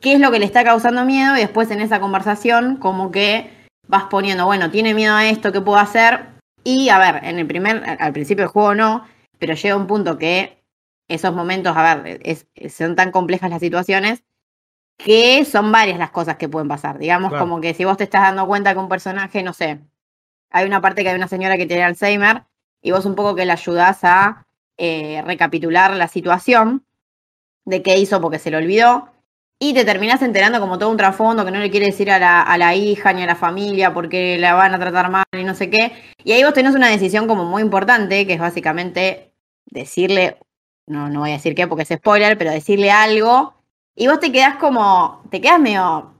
qué es lo que le está causando miedo y después en esa conversación como que vas poniendo, bueno, tiene miedo a esto, ¿qué puedo hacer? Y a ver, en el primer, al principio del juego no, pero llega un punto que esos momentos, a ver, son tan complejas las situaciones que son varias las cosas que pueden pasar. Digamos, como que si vos te estás dando cuenta que un personaje, no sé, hay una parte que hay una señora que tiene Alzheimer y vos un poco que le ayudás a eh, recapitular la situación de qué hizo porque se le olvidó. Y te terminás enterando como todo un trasfondo que no le quiere decir a la, a la hija ni a la familia porque la van a tratar mal y no sé qué. Y ahí vos tenés una decisión como muy importante, que es básicamente decirle, no, no voy a decir qué porque es spoiler, pero decirle algo. Y vos te quedás como, te quedas medio,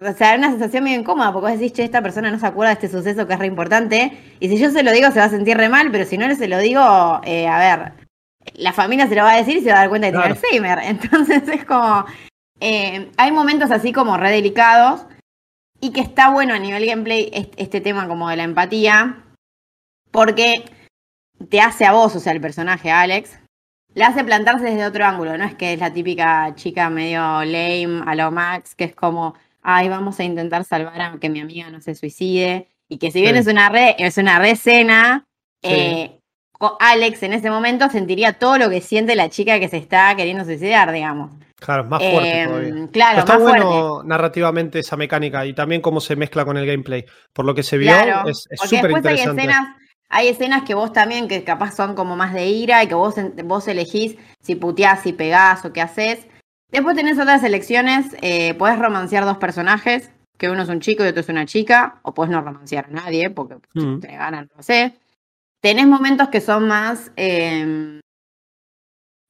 o sea, una sensación medio incómoda, porque vos decís, che, esta persona no se acuerda de este suceso que es re importante, y si yo se lo digo se va a sentir re mal, pero si no se lo digo, eh, a ver, la familia se lo va a decir y se va a dar cuenta de que tiene Alzheimer. <laughs> Entonces es como, eh, hay momentos así como re delicados, y que está bueno a nivel gameplay este tema como de la empatía, porque te hace a vos, o sea, el personaje Alex, le hace plantarse desde otro ángulo, no es que es la típica chica medio lame a lo Max, que es como, ay, vamos a intentar salvar a que mi amiga no se suicide, y que si bien es una re, es una re escena, eh, Alex en ese momento sentiría todo lo que siente la chica que se está queriendo suicidar, digamos. Claro, más fuerte em, Claro, está más bueno narrativamente esa mecánica y también cómo se mezcla con el gameplay. Por lo que se vio, es súper interesante. Hay escenas que vos también, que capaz son como más de ira y que vos, vos elegís si puteás, si pegás o qué haces. Después tenés otras elecciones, eh, podés romancear dos personajes, que uno es un chico y otro es una chica, o podés no romancear a nadie, porque mm. te ganan, no sé. Tenés momentos que son más, em,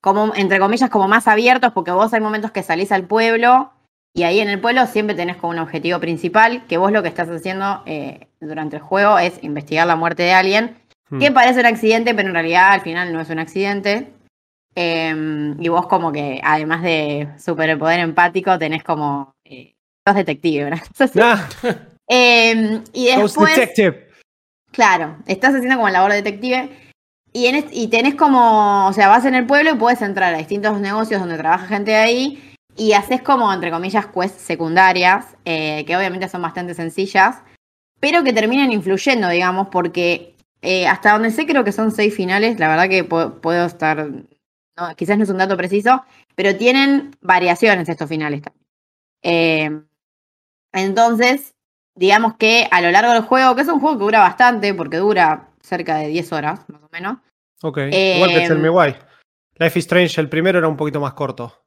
como, entre comillas, como más abiertos, porque vos hay momentos que salís al pueblo y ahí en el pueblo siempre tenés como un objetivo principal, que vos lo que estás haciendo eh, durante el juego es investigar la muerte de alguien, que hmm. parece un accidente, pero en realidad al final no es un accidente. Em, y vos como que, además de superpoder empático, tenés como... Eh, sos detective, ¿verdad? <laughs> Ah. Em, y después... Detective. Claro, estás haciendo como labor de detective. Y, en y tenés como, o sea, vas en el pueblo y puedes entrar a distintos negocios donde trabaja gente de ahí y haces como, entre comillas, quests secundarias, eh, que obviamente son bastante sencillas, pero que terminan influyendo, digamos, porque eh, hasta donde sé creo que son seis finales, la verdad que puedo, estar, quizás no es un dato preciso, pero tienen variaciones estos finales también. Eh, entonces, digamos que a lo largo del juego, que es un juego que dura bastante, porque dura cerca de 10 horas, más o menos. Ok, igual que Tell Me Why. Life is Strange, el primero era un poquito más corto.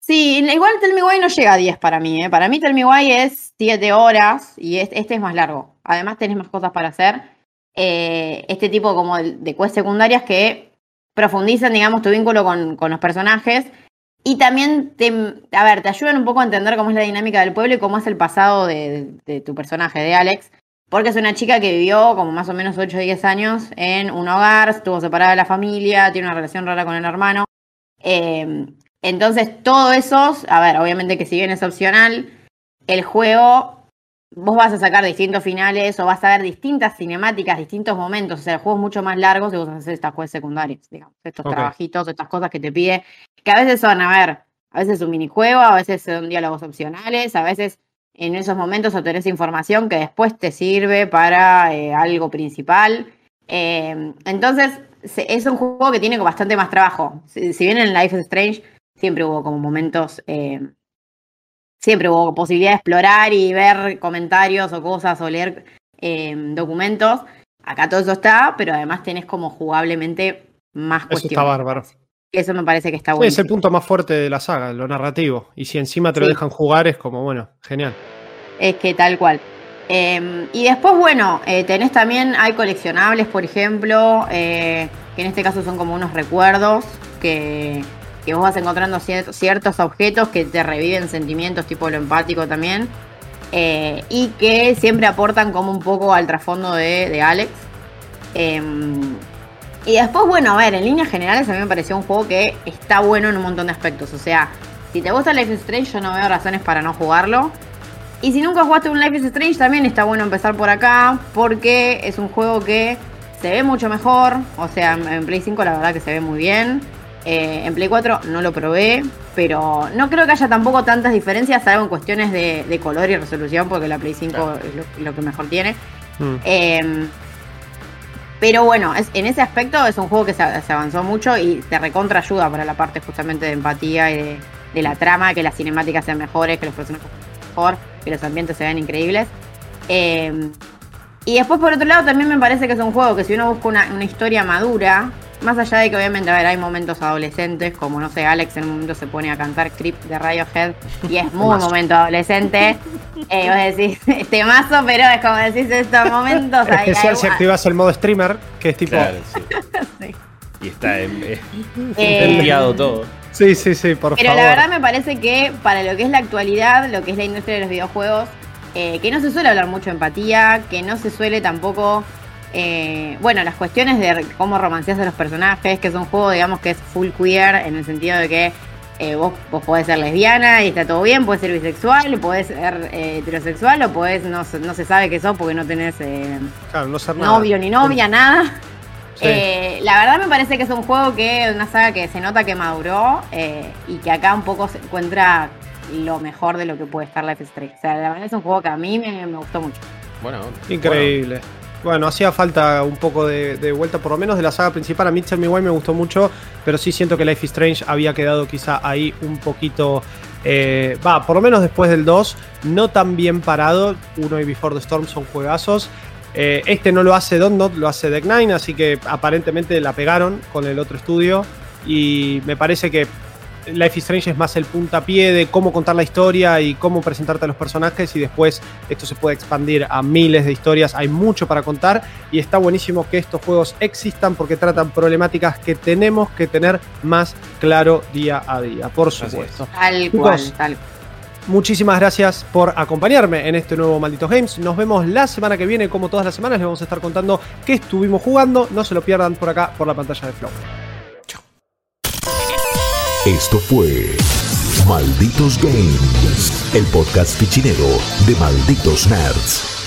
Sí, igual Tell Me Why no llega a 10 para mí. ¿eh? Para mí Tell Me Why es 7 horas y este es más largo. Además tenés más cosas para hacer. Eh, este tipo como de, quests secundarias que profundizan, digamos, tu vínculo con, los personajes. Y también te, a ver, te ayudan un poco a entender cómo es la dinámica del pueblo y cómo es el pasado de, tu personaje, de Alex. Porque es una chica que vivió como más o menos 8 o 10 años en un hogar, estuvo separada de la familia, tiene una relación rara con el hermano. Eh, entonces, todo eso, a ver, obviamente que si bien es opcional, el juego, vos vas a sacar distintos finales o vas a ver distintas cinemáticas, distintos momentos. O sea, el juego es mucho más largo si vos haces estas cosas secundarias, digamos, estos trabajitos, estas cosas que te pide, que a veces son, a ver, a veces un minijuego, a veces son diálogos opcionales, a veces en esos momentos obtenés información que después te sirve para eh, algo principal. Eh, entonces, es un juego que tiene bastante más trabajo. Si, si bien en Life is Strange siempre hubo como momentos, eh, siempre hubo posibilidad de explorar y ver comentarios o cosas o leer eh, documentos. Acá todo eso está, pero además tenés como jugablemente más cuestiones. Eso está bárbaro. Eso me parece que está bueno. Es el punto más fuerte de la saga, lo narrativo. Y si encima te lo dejan jugar, es como, bueno, genial. Es que tal cual. Em, y después, bueno, eh, tenés también, hay coleccionables, por ejemplo, que en este caso son como unos recuerdos que, que vos vas encontrando ciertos objetos que te reviven sentimientos tipo lo empático también. Eh, y que siempre aportan como un poco al trasfondo de, Alex. Em, y después, bueno, a ver, en líneas generales a mí me pareció un juego que está bueno en un montón de aspectos. O sea, si te gusta Life is Strange, yo no veo razones para no jugarlo. Y si nunca jugaste un Life is Strange, también está bueno empezar por acá, porque es un juego que se ve mucho mejor. O sea, en Play 5 la verdad que se ve muy bien. Eh, en Play 4 no lo probé, pero no creo que haya tampoco tantas diferencias, salvo en cuestiones de, color y resolución, porque la Play 5 es lo, que mejor tiene. Mm. Em, pero bueno, en ese aspecto es un juego que se, avanzó mucho y te recontra ayuda para la parte justamente de empatía y de, la trama, que las cinemáticas sean mejores, que los personajes sean mejor, que los ambientes se vean increíbles. Em, y después, por otro lado, también me parece que es un juego que si uno busca una, historia madura, más allá de que obviamente, a ver, hay momentos adolescentes, como no sé, Alex en un momento se pone a cantar Creep de Radiohead y es muy momento adolescente. Eh, vos decís, <laughs> este mazo, pero es como decís estos momentos. Especial si activas el modo streamer, que es tipo. Claro, sí. <laughs> Y está eh, <laughs> enviado todo. Sí, sí, sí, por favor. Pero la verdad me parece que para lo que es la actualidad, lo que es la industria de los videojuegos, eh, que no se suele hablar mucho de empatía, que no se suele tampoco, eh, bueno, las cuestiones de cómo romanceas a los personajes, que es un juego, digamos, que es full queer, en el sentido de que eh, vos, vos, podés ser lesbiana y está todo bien, podés ser bisexual, podés ser heterosexual o podés, no, no, se sabe qué sos porque no tenés novio ni novia, nada. la verdad me parece que es un juego que, una saga que se nota que maduró y que acá un poco se encuentra lo mejor de lo que puede estar Life is Strange. O sea, la verdad es un juego que a mí me, gustó mucho. Bueno, increíble. Bueno. Hacía falta un poco de, vuelta, por lo menos de la saga principal. A mí Tell Me me gustó mucho, pero sí siento que Life is Strange había quedado quizá ahí un poquito. Eh, va, por lo menos después del 2, no tan bien parado. Uno y Before the Storm son juegazos. Eh, este no lo hace Not, lo hace Deck Nine, así que aparentemente la pegaron con el otro estudio. Y me parece que Life is Strange es más el puntapié de cómo contar la historia y cómo presentarte a los personajes y después esto se puede expandir a miles de historias. Hay mucho para contar y está buenísimo que estos juegos existan porque tratan problemáticas que tenemos que tener más claro día a día, por supuesto. Tal cual, tal Muchísimas gracias por acompañarme en este nuevo Malditos Games. Nos vemos la semana que viene, como todas las semanas, les vamos a estar contando qué estuvimos jugando. No se lo pierdan por acá, por la pantalla de Flow. Esto fue Malditos Games, el podcast fichinero de Malditos Nerds.